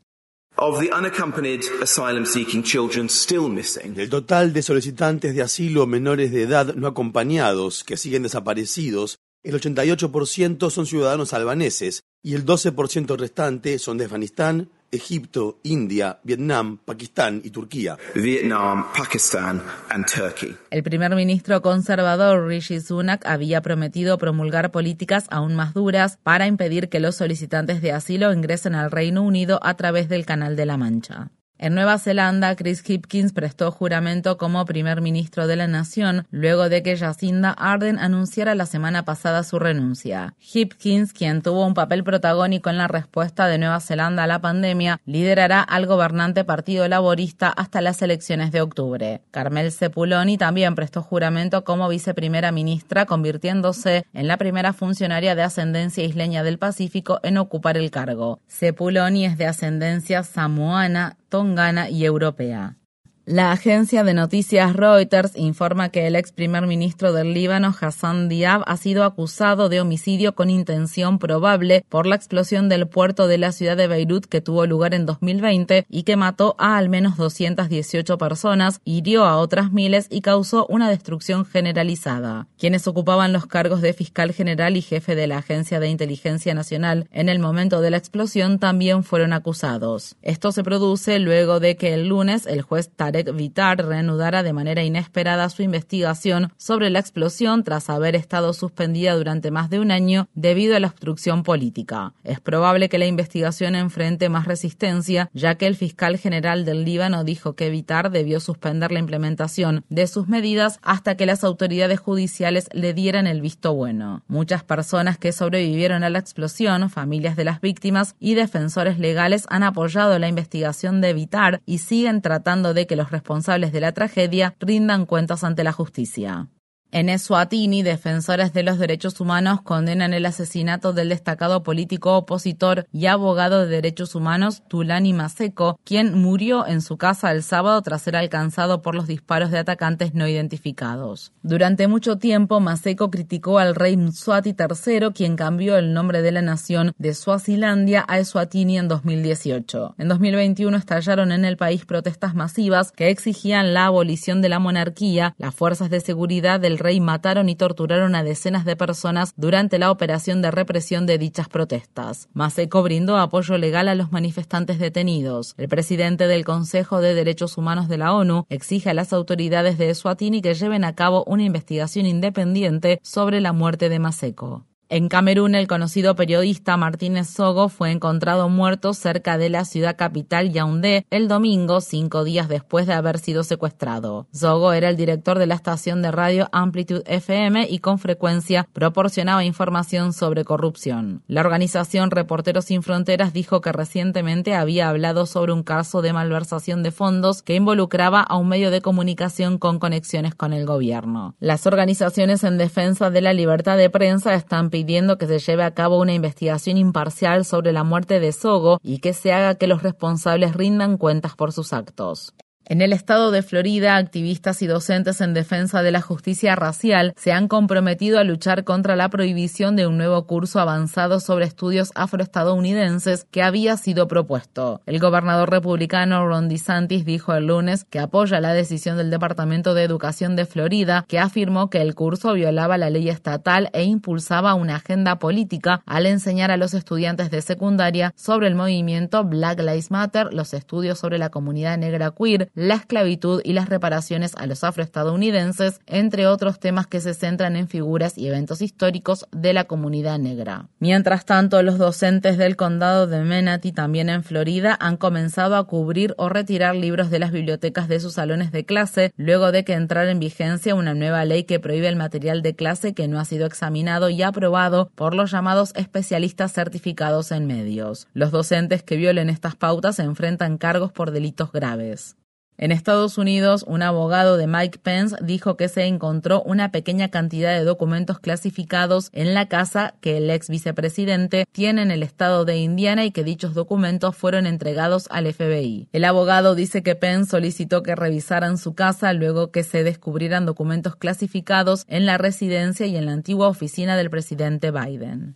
El total de solicitantes de asilo menores de edad no acompañados que siguen desaparecidos el 88% son ciudadanos albaneses y el 12% restante son de Afganistán, Egipto, India, Vietnam, Pakistán y Turquía. Vietnam, Pakistán and Turkey. El primer ministro conservador Rishi Sunak había prometido promulgar políticas aún más duras para impedir que los solicitantes de asilo ingresen al Reino Unido a través del Canal de la Mancha. En Nueva Zelanda, Chris Hipkins prestó juramento como primer ministro de la nación luego de que Jacinda Ardern anunciara la semana pasada su renuncia. Hipkins, quien tuvo un papel protagónico en la respuesta de Nueva Zelanda a la pandemia, liderará al gobernante Partido Laborista hasta las elecciones de octubre. Carmel Sepuloni también prestó juramento como viceprimera ministra, convirtiéndose en la primera funcionaria de ascendencia isleña del Pacífico en ocupar el cargo. Sepuloni es de ascendencia samoana, tongana y europea. La agencia de noticias Reuters informa que el ex primer ministro del Líbano, Hassan Diab, ha sido acusado de homicidio con intención probable por la explosión del puerto de la ciudad de Beirut que tuvo lugar en 2020 y que mató a al menos 218 personas, hirió a otras miles y causó una destrucción generalizada. Quienes ocupaban los cargos de fiscal general y jefe de la Agencia de Inteligencia Nacional en el momento de la explosión también fueron acusados. Esto se produce luego de que el lunes el juez Tarek Vitar reanudara de manera inesperada su investigación sobre la explosión tras haber estado suspendida durante más de un año debido a la obstrucción política. Es probable que la investigación enfrente más resistencia, ya que el fiscal general del Líbano dijo que Vitar debió suspender la implementación de sus medidas hasta que las autoridades judiciales le dieran el visto bueno. Muchas personas que sobrevivieron a la explosión, familias de las víctimas y defensores legales han apoyado la investigación de Vitar y siguen tratando de que los responsables de la tragedia rindan cuentas ante la justicia. En Eswatini, defensores de los derechos humanos condenan el asesinato del destacado político opositor y abogado de derechos humanos Tulani Maseko, quien murió en su casa el sábado tras ser alcanzado por los disparos de atacantes no identificados. Durante mucho tiempo, Maseko criticó al rey Mswati III, quien cambió el nombre de la nación de Suazilandia a Eswatini en 2018. En 2021 estallaron en el país protestas masivas que exigían la abolición de la monarquía, las fuerzas de seguridad del rey mataron y torturaron a decenas de personas durante la operación de represión de dichas protestas. Maseko brindó apoyo legal a los manifestantes detenidos. El presidente del Consejo de Derechos Humanos de la ONU exige a las autoridades de Eswatini que lleven a cabo una investigación independiente sobre la muerte de Maseko. En Camerún, el conocido periodista Martínez Sogo fue encontrado muerto cerca de la ciudad capital Yaoundé el domingo, cinco días después de haber sido secuestrado. Sogo era el director de la estación de radio Amplitude FM y con frecuencia proporcionaba información sobre corrupción. La organización Reporteros Sin Fronteras dijo que recientemente había hablado sobre un caso de malversación de fondos que involucraba a un medio de comunicación con conexiones con el gobierno. Las organizaciones en defensa de la libertad de prensa están pidiendo pidiendo que se lleve a cabo una investigación imparcial sobre la muerte de Sogo y que se haga que los responsables rindan cuentas por sus actos. En el estado de Florida, activistas y docentes en defensa de la justicia racial se han comprometido a luchar contra la prohibición de un nuevo curso avanzado sobre estudios afroestadounidenses que había sido propuesto. El gobernador republicano Ron DeSantis dijo el lunes que apoya la decisión del Departamento de Educación de Florida, que afirmó que el curso violaba la ley estatal e impulsaba una agenda política al enseñar a los estudiantes de secundaria sobre el movimiento Black Lives Matter, los estudios sobre la comunidad negra queer, la esclavitud y las reparaciones a los afroestadounidenses, entre otros temas que se centran en figuras y eventos históricos de la comunidad negra. Mientras tanto, los docentes del condado de Menati, también en Florida, han comenzado a cubrir o retirar libros de las bibliotecas de sus salones de clase, luego de que entrara en vigencia una nueva ley que prohíbe el material de clase que no ha sido examinado y aprobado por los llamados especialistas certificados en medios. Los docentes que violen estas pautas se enfrentan cargos por delitos graves. En Estados Unidos, un abogado de Mike Pence dijo que se encontró una pequeña cantidad de documentos clasificados en la casa que el ex vicepresidente tiene en el estado de Indiana y que dichos documentos fueron entregados al FBI. El abogado dice que Pence solicitó que revisaran su casa luego que se descubrieran documentos clasificados en la residencia y en la antigua oficina del presidente Biden.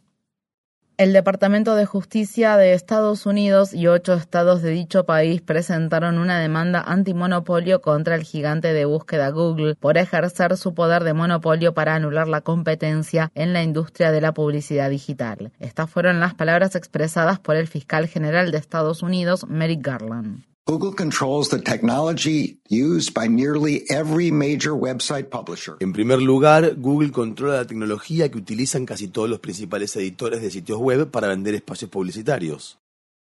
El Departamento de Justicia de Estados Unidos y ocho estados de dicho país presentaron una demanda antimonopolio contra el gigante de búsqueda Google por ejercer su poder de monopolio para anular la competencia en la industria de la publicidad digital. Estas fueron las palabras expresadas por el fiscal general de Estados Unidos, Merrick Garland. Google. En primer lugar, Google controla la tecnología que utilizan casi todos los principales editores de sitios web para vender espacios publicitarios.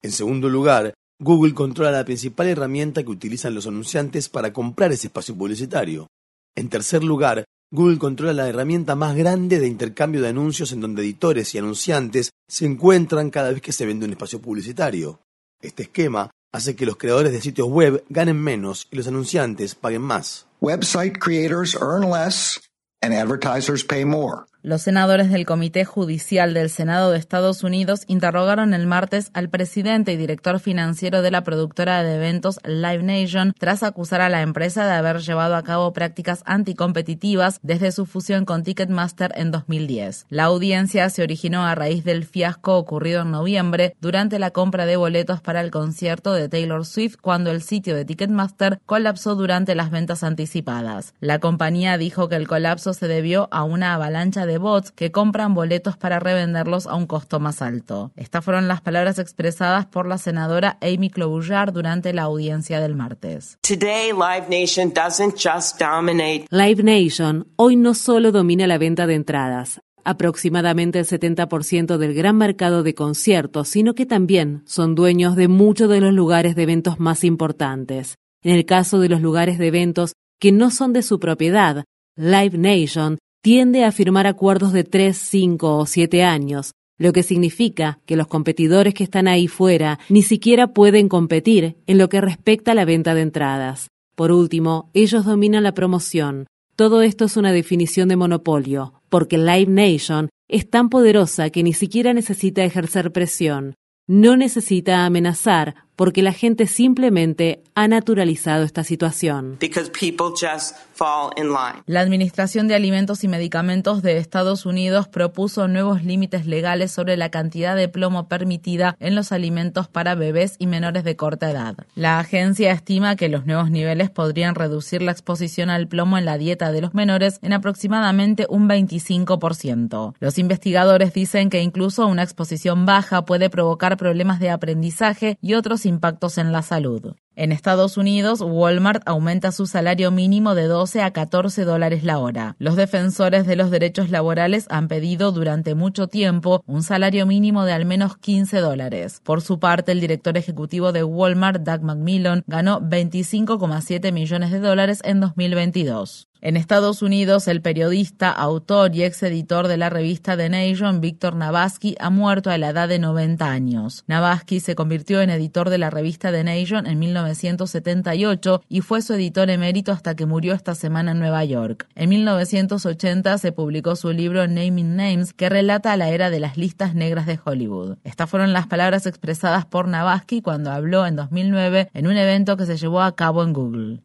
En segundo lugar, Google controla la principal herramienta que utilizan los anunciantes para comprar ese espacio publicitario. En tercer lugar, Google controla la herramienta más grande de intercambio de anuncios en donde editores y anunciantes se encuentran cada vez que se vende un espacio publicitario. Este esquema hace que los creadores de sitios web ganen menos y los anunciantes paguen más. Website creators earn less and advertisers pay more. Los senadores del Comité Judicial del Senado de Estados Unidos interrogaron el martes al presidente y director financiero de la productora de eventos Live Nation tras acusar a la empresa de haber llevado a cabo prácticas anticompetitivas desde su fusión con Ticketmaster en 2010. La audiencia se originó a raíz del fiasco ocurrido en noviembre durante la compra de boletos para el concierto de Taylor Swift cuando el sitio de Ticketmaster colapsó durante las ventas anticipadas. La compañía dijo que el colapso se debió a una avalancha de de bots que compran boletos para revenderlos a un costo más alto. Estas fueron las palabras expresadas por la senadora Amy Klobuchar durante la audiencia del martes. Live Nation hoy no solo domina la venta de entradas, aproximadamente el 70% del gran mercado de conciertos, sino que también son dueños de muchos de los lugares de eventos más importantes. En el caso de los lugares de eventos que no son de su propiedad, Live Nation tiende a firmar acuerdos de 3, 5 o 7 años, lo que significa que los competidores que están ahí fuera ni siquiera pueden competir en lo que respecta a la venta de entradas. Por último, ellos dominan la promoción. Todo esto es una definición de monopolio, porque Live Nation es tan poderosa que ni siquiera necesita ejercer presión, no necesita amenazar porque la gente simplemente ha naturalizado esta situación. La Administración de Alimentos y Medicamentos de Estados Unidos propuso nuevos límites legales sobre la cantidad de plomo permitida en los alimentos para bebés y menores de corta edad. La agencia estima que los nuevos niveles podrían reducir la exposición al plomo en la dieta de los menores en aproximadamente un 25%. Los investigadores dicen que incluso una exposición baja puede provocar problemas de aprendizaje y otros impactos en la salud. En Estados Unidos, Walmart aumenta su salario mínimo de 12 a 14 dólares la hora. Los defensores de los derechos laborales han pedido durante mucho tiempo un salario mínimo de al menos 15 dólares. Por su parte, el director ejecutivo de Walmart, Doug McMillan, ganó 25,7 millones de dólares en 2022. En Estados Unidos, el periodista, autor y ex editor de la revista The Nation, Víctor Navasky, ha muerto a la edad de 90 años. Navasky se convirtió en editor de la revista The Nation en 1978 y fue su editor emérito hasta que murió esta semana en Nueva York. En 1980 se publicó su libro Naming Names, que relata la era de las listas negras de Hollywood. Estas fueron las palabras expresadas por Navasky cuando habló en 2009 en un evento que se llevó a cabo en Google.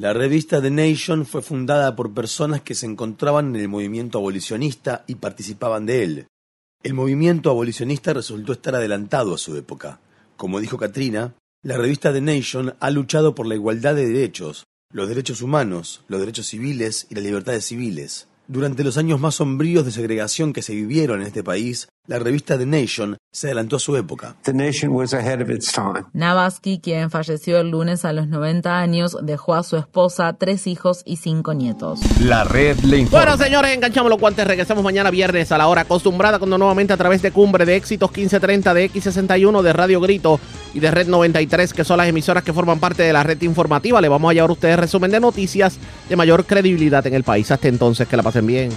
La revista The Nation fue fundada por personas que se encontraban en el movimiento abolicionista y participaban de él. El movimiento abolicionista resultó estar adelantado a su época. Como dijo Katrina, la revista The Nation ha luchado por la igualdad de derechos, los derechos humanos, los derechos civiles y las libertades civiles. Durante los años más sombríos de segregación que se vivieron en este país, la revista The Nation se adelantó a su época. The Nation was ahead of its time. Navasky, quien falleció el lunes a los 90 años, dejó a su esposa, tres hijos y cinco nietos. La red le informa. Bueno, señores, enganchamos los guantes. Regresamos mañana viernes a la hora acostumbrada, cuando nuevamente a través de Cumbre de Éxitos 1530, de X61, de Radio Grito y de Red 93, que son las emisoras que forman parte de la red informativa. Le vamos a llevar a ustedes resumen de noticias de mayor credibilidad en el país. Hasta entonces, que la pasen bien.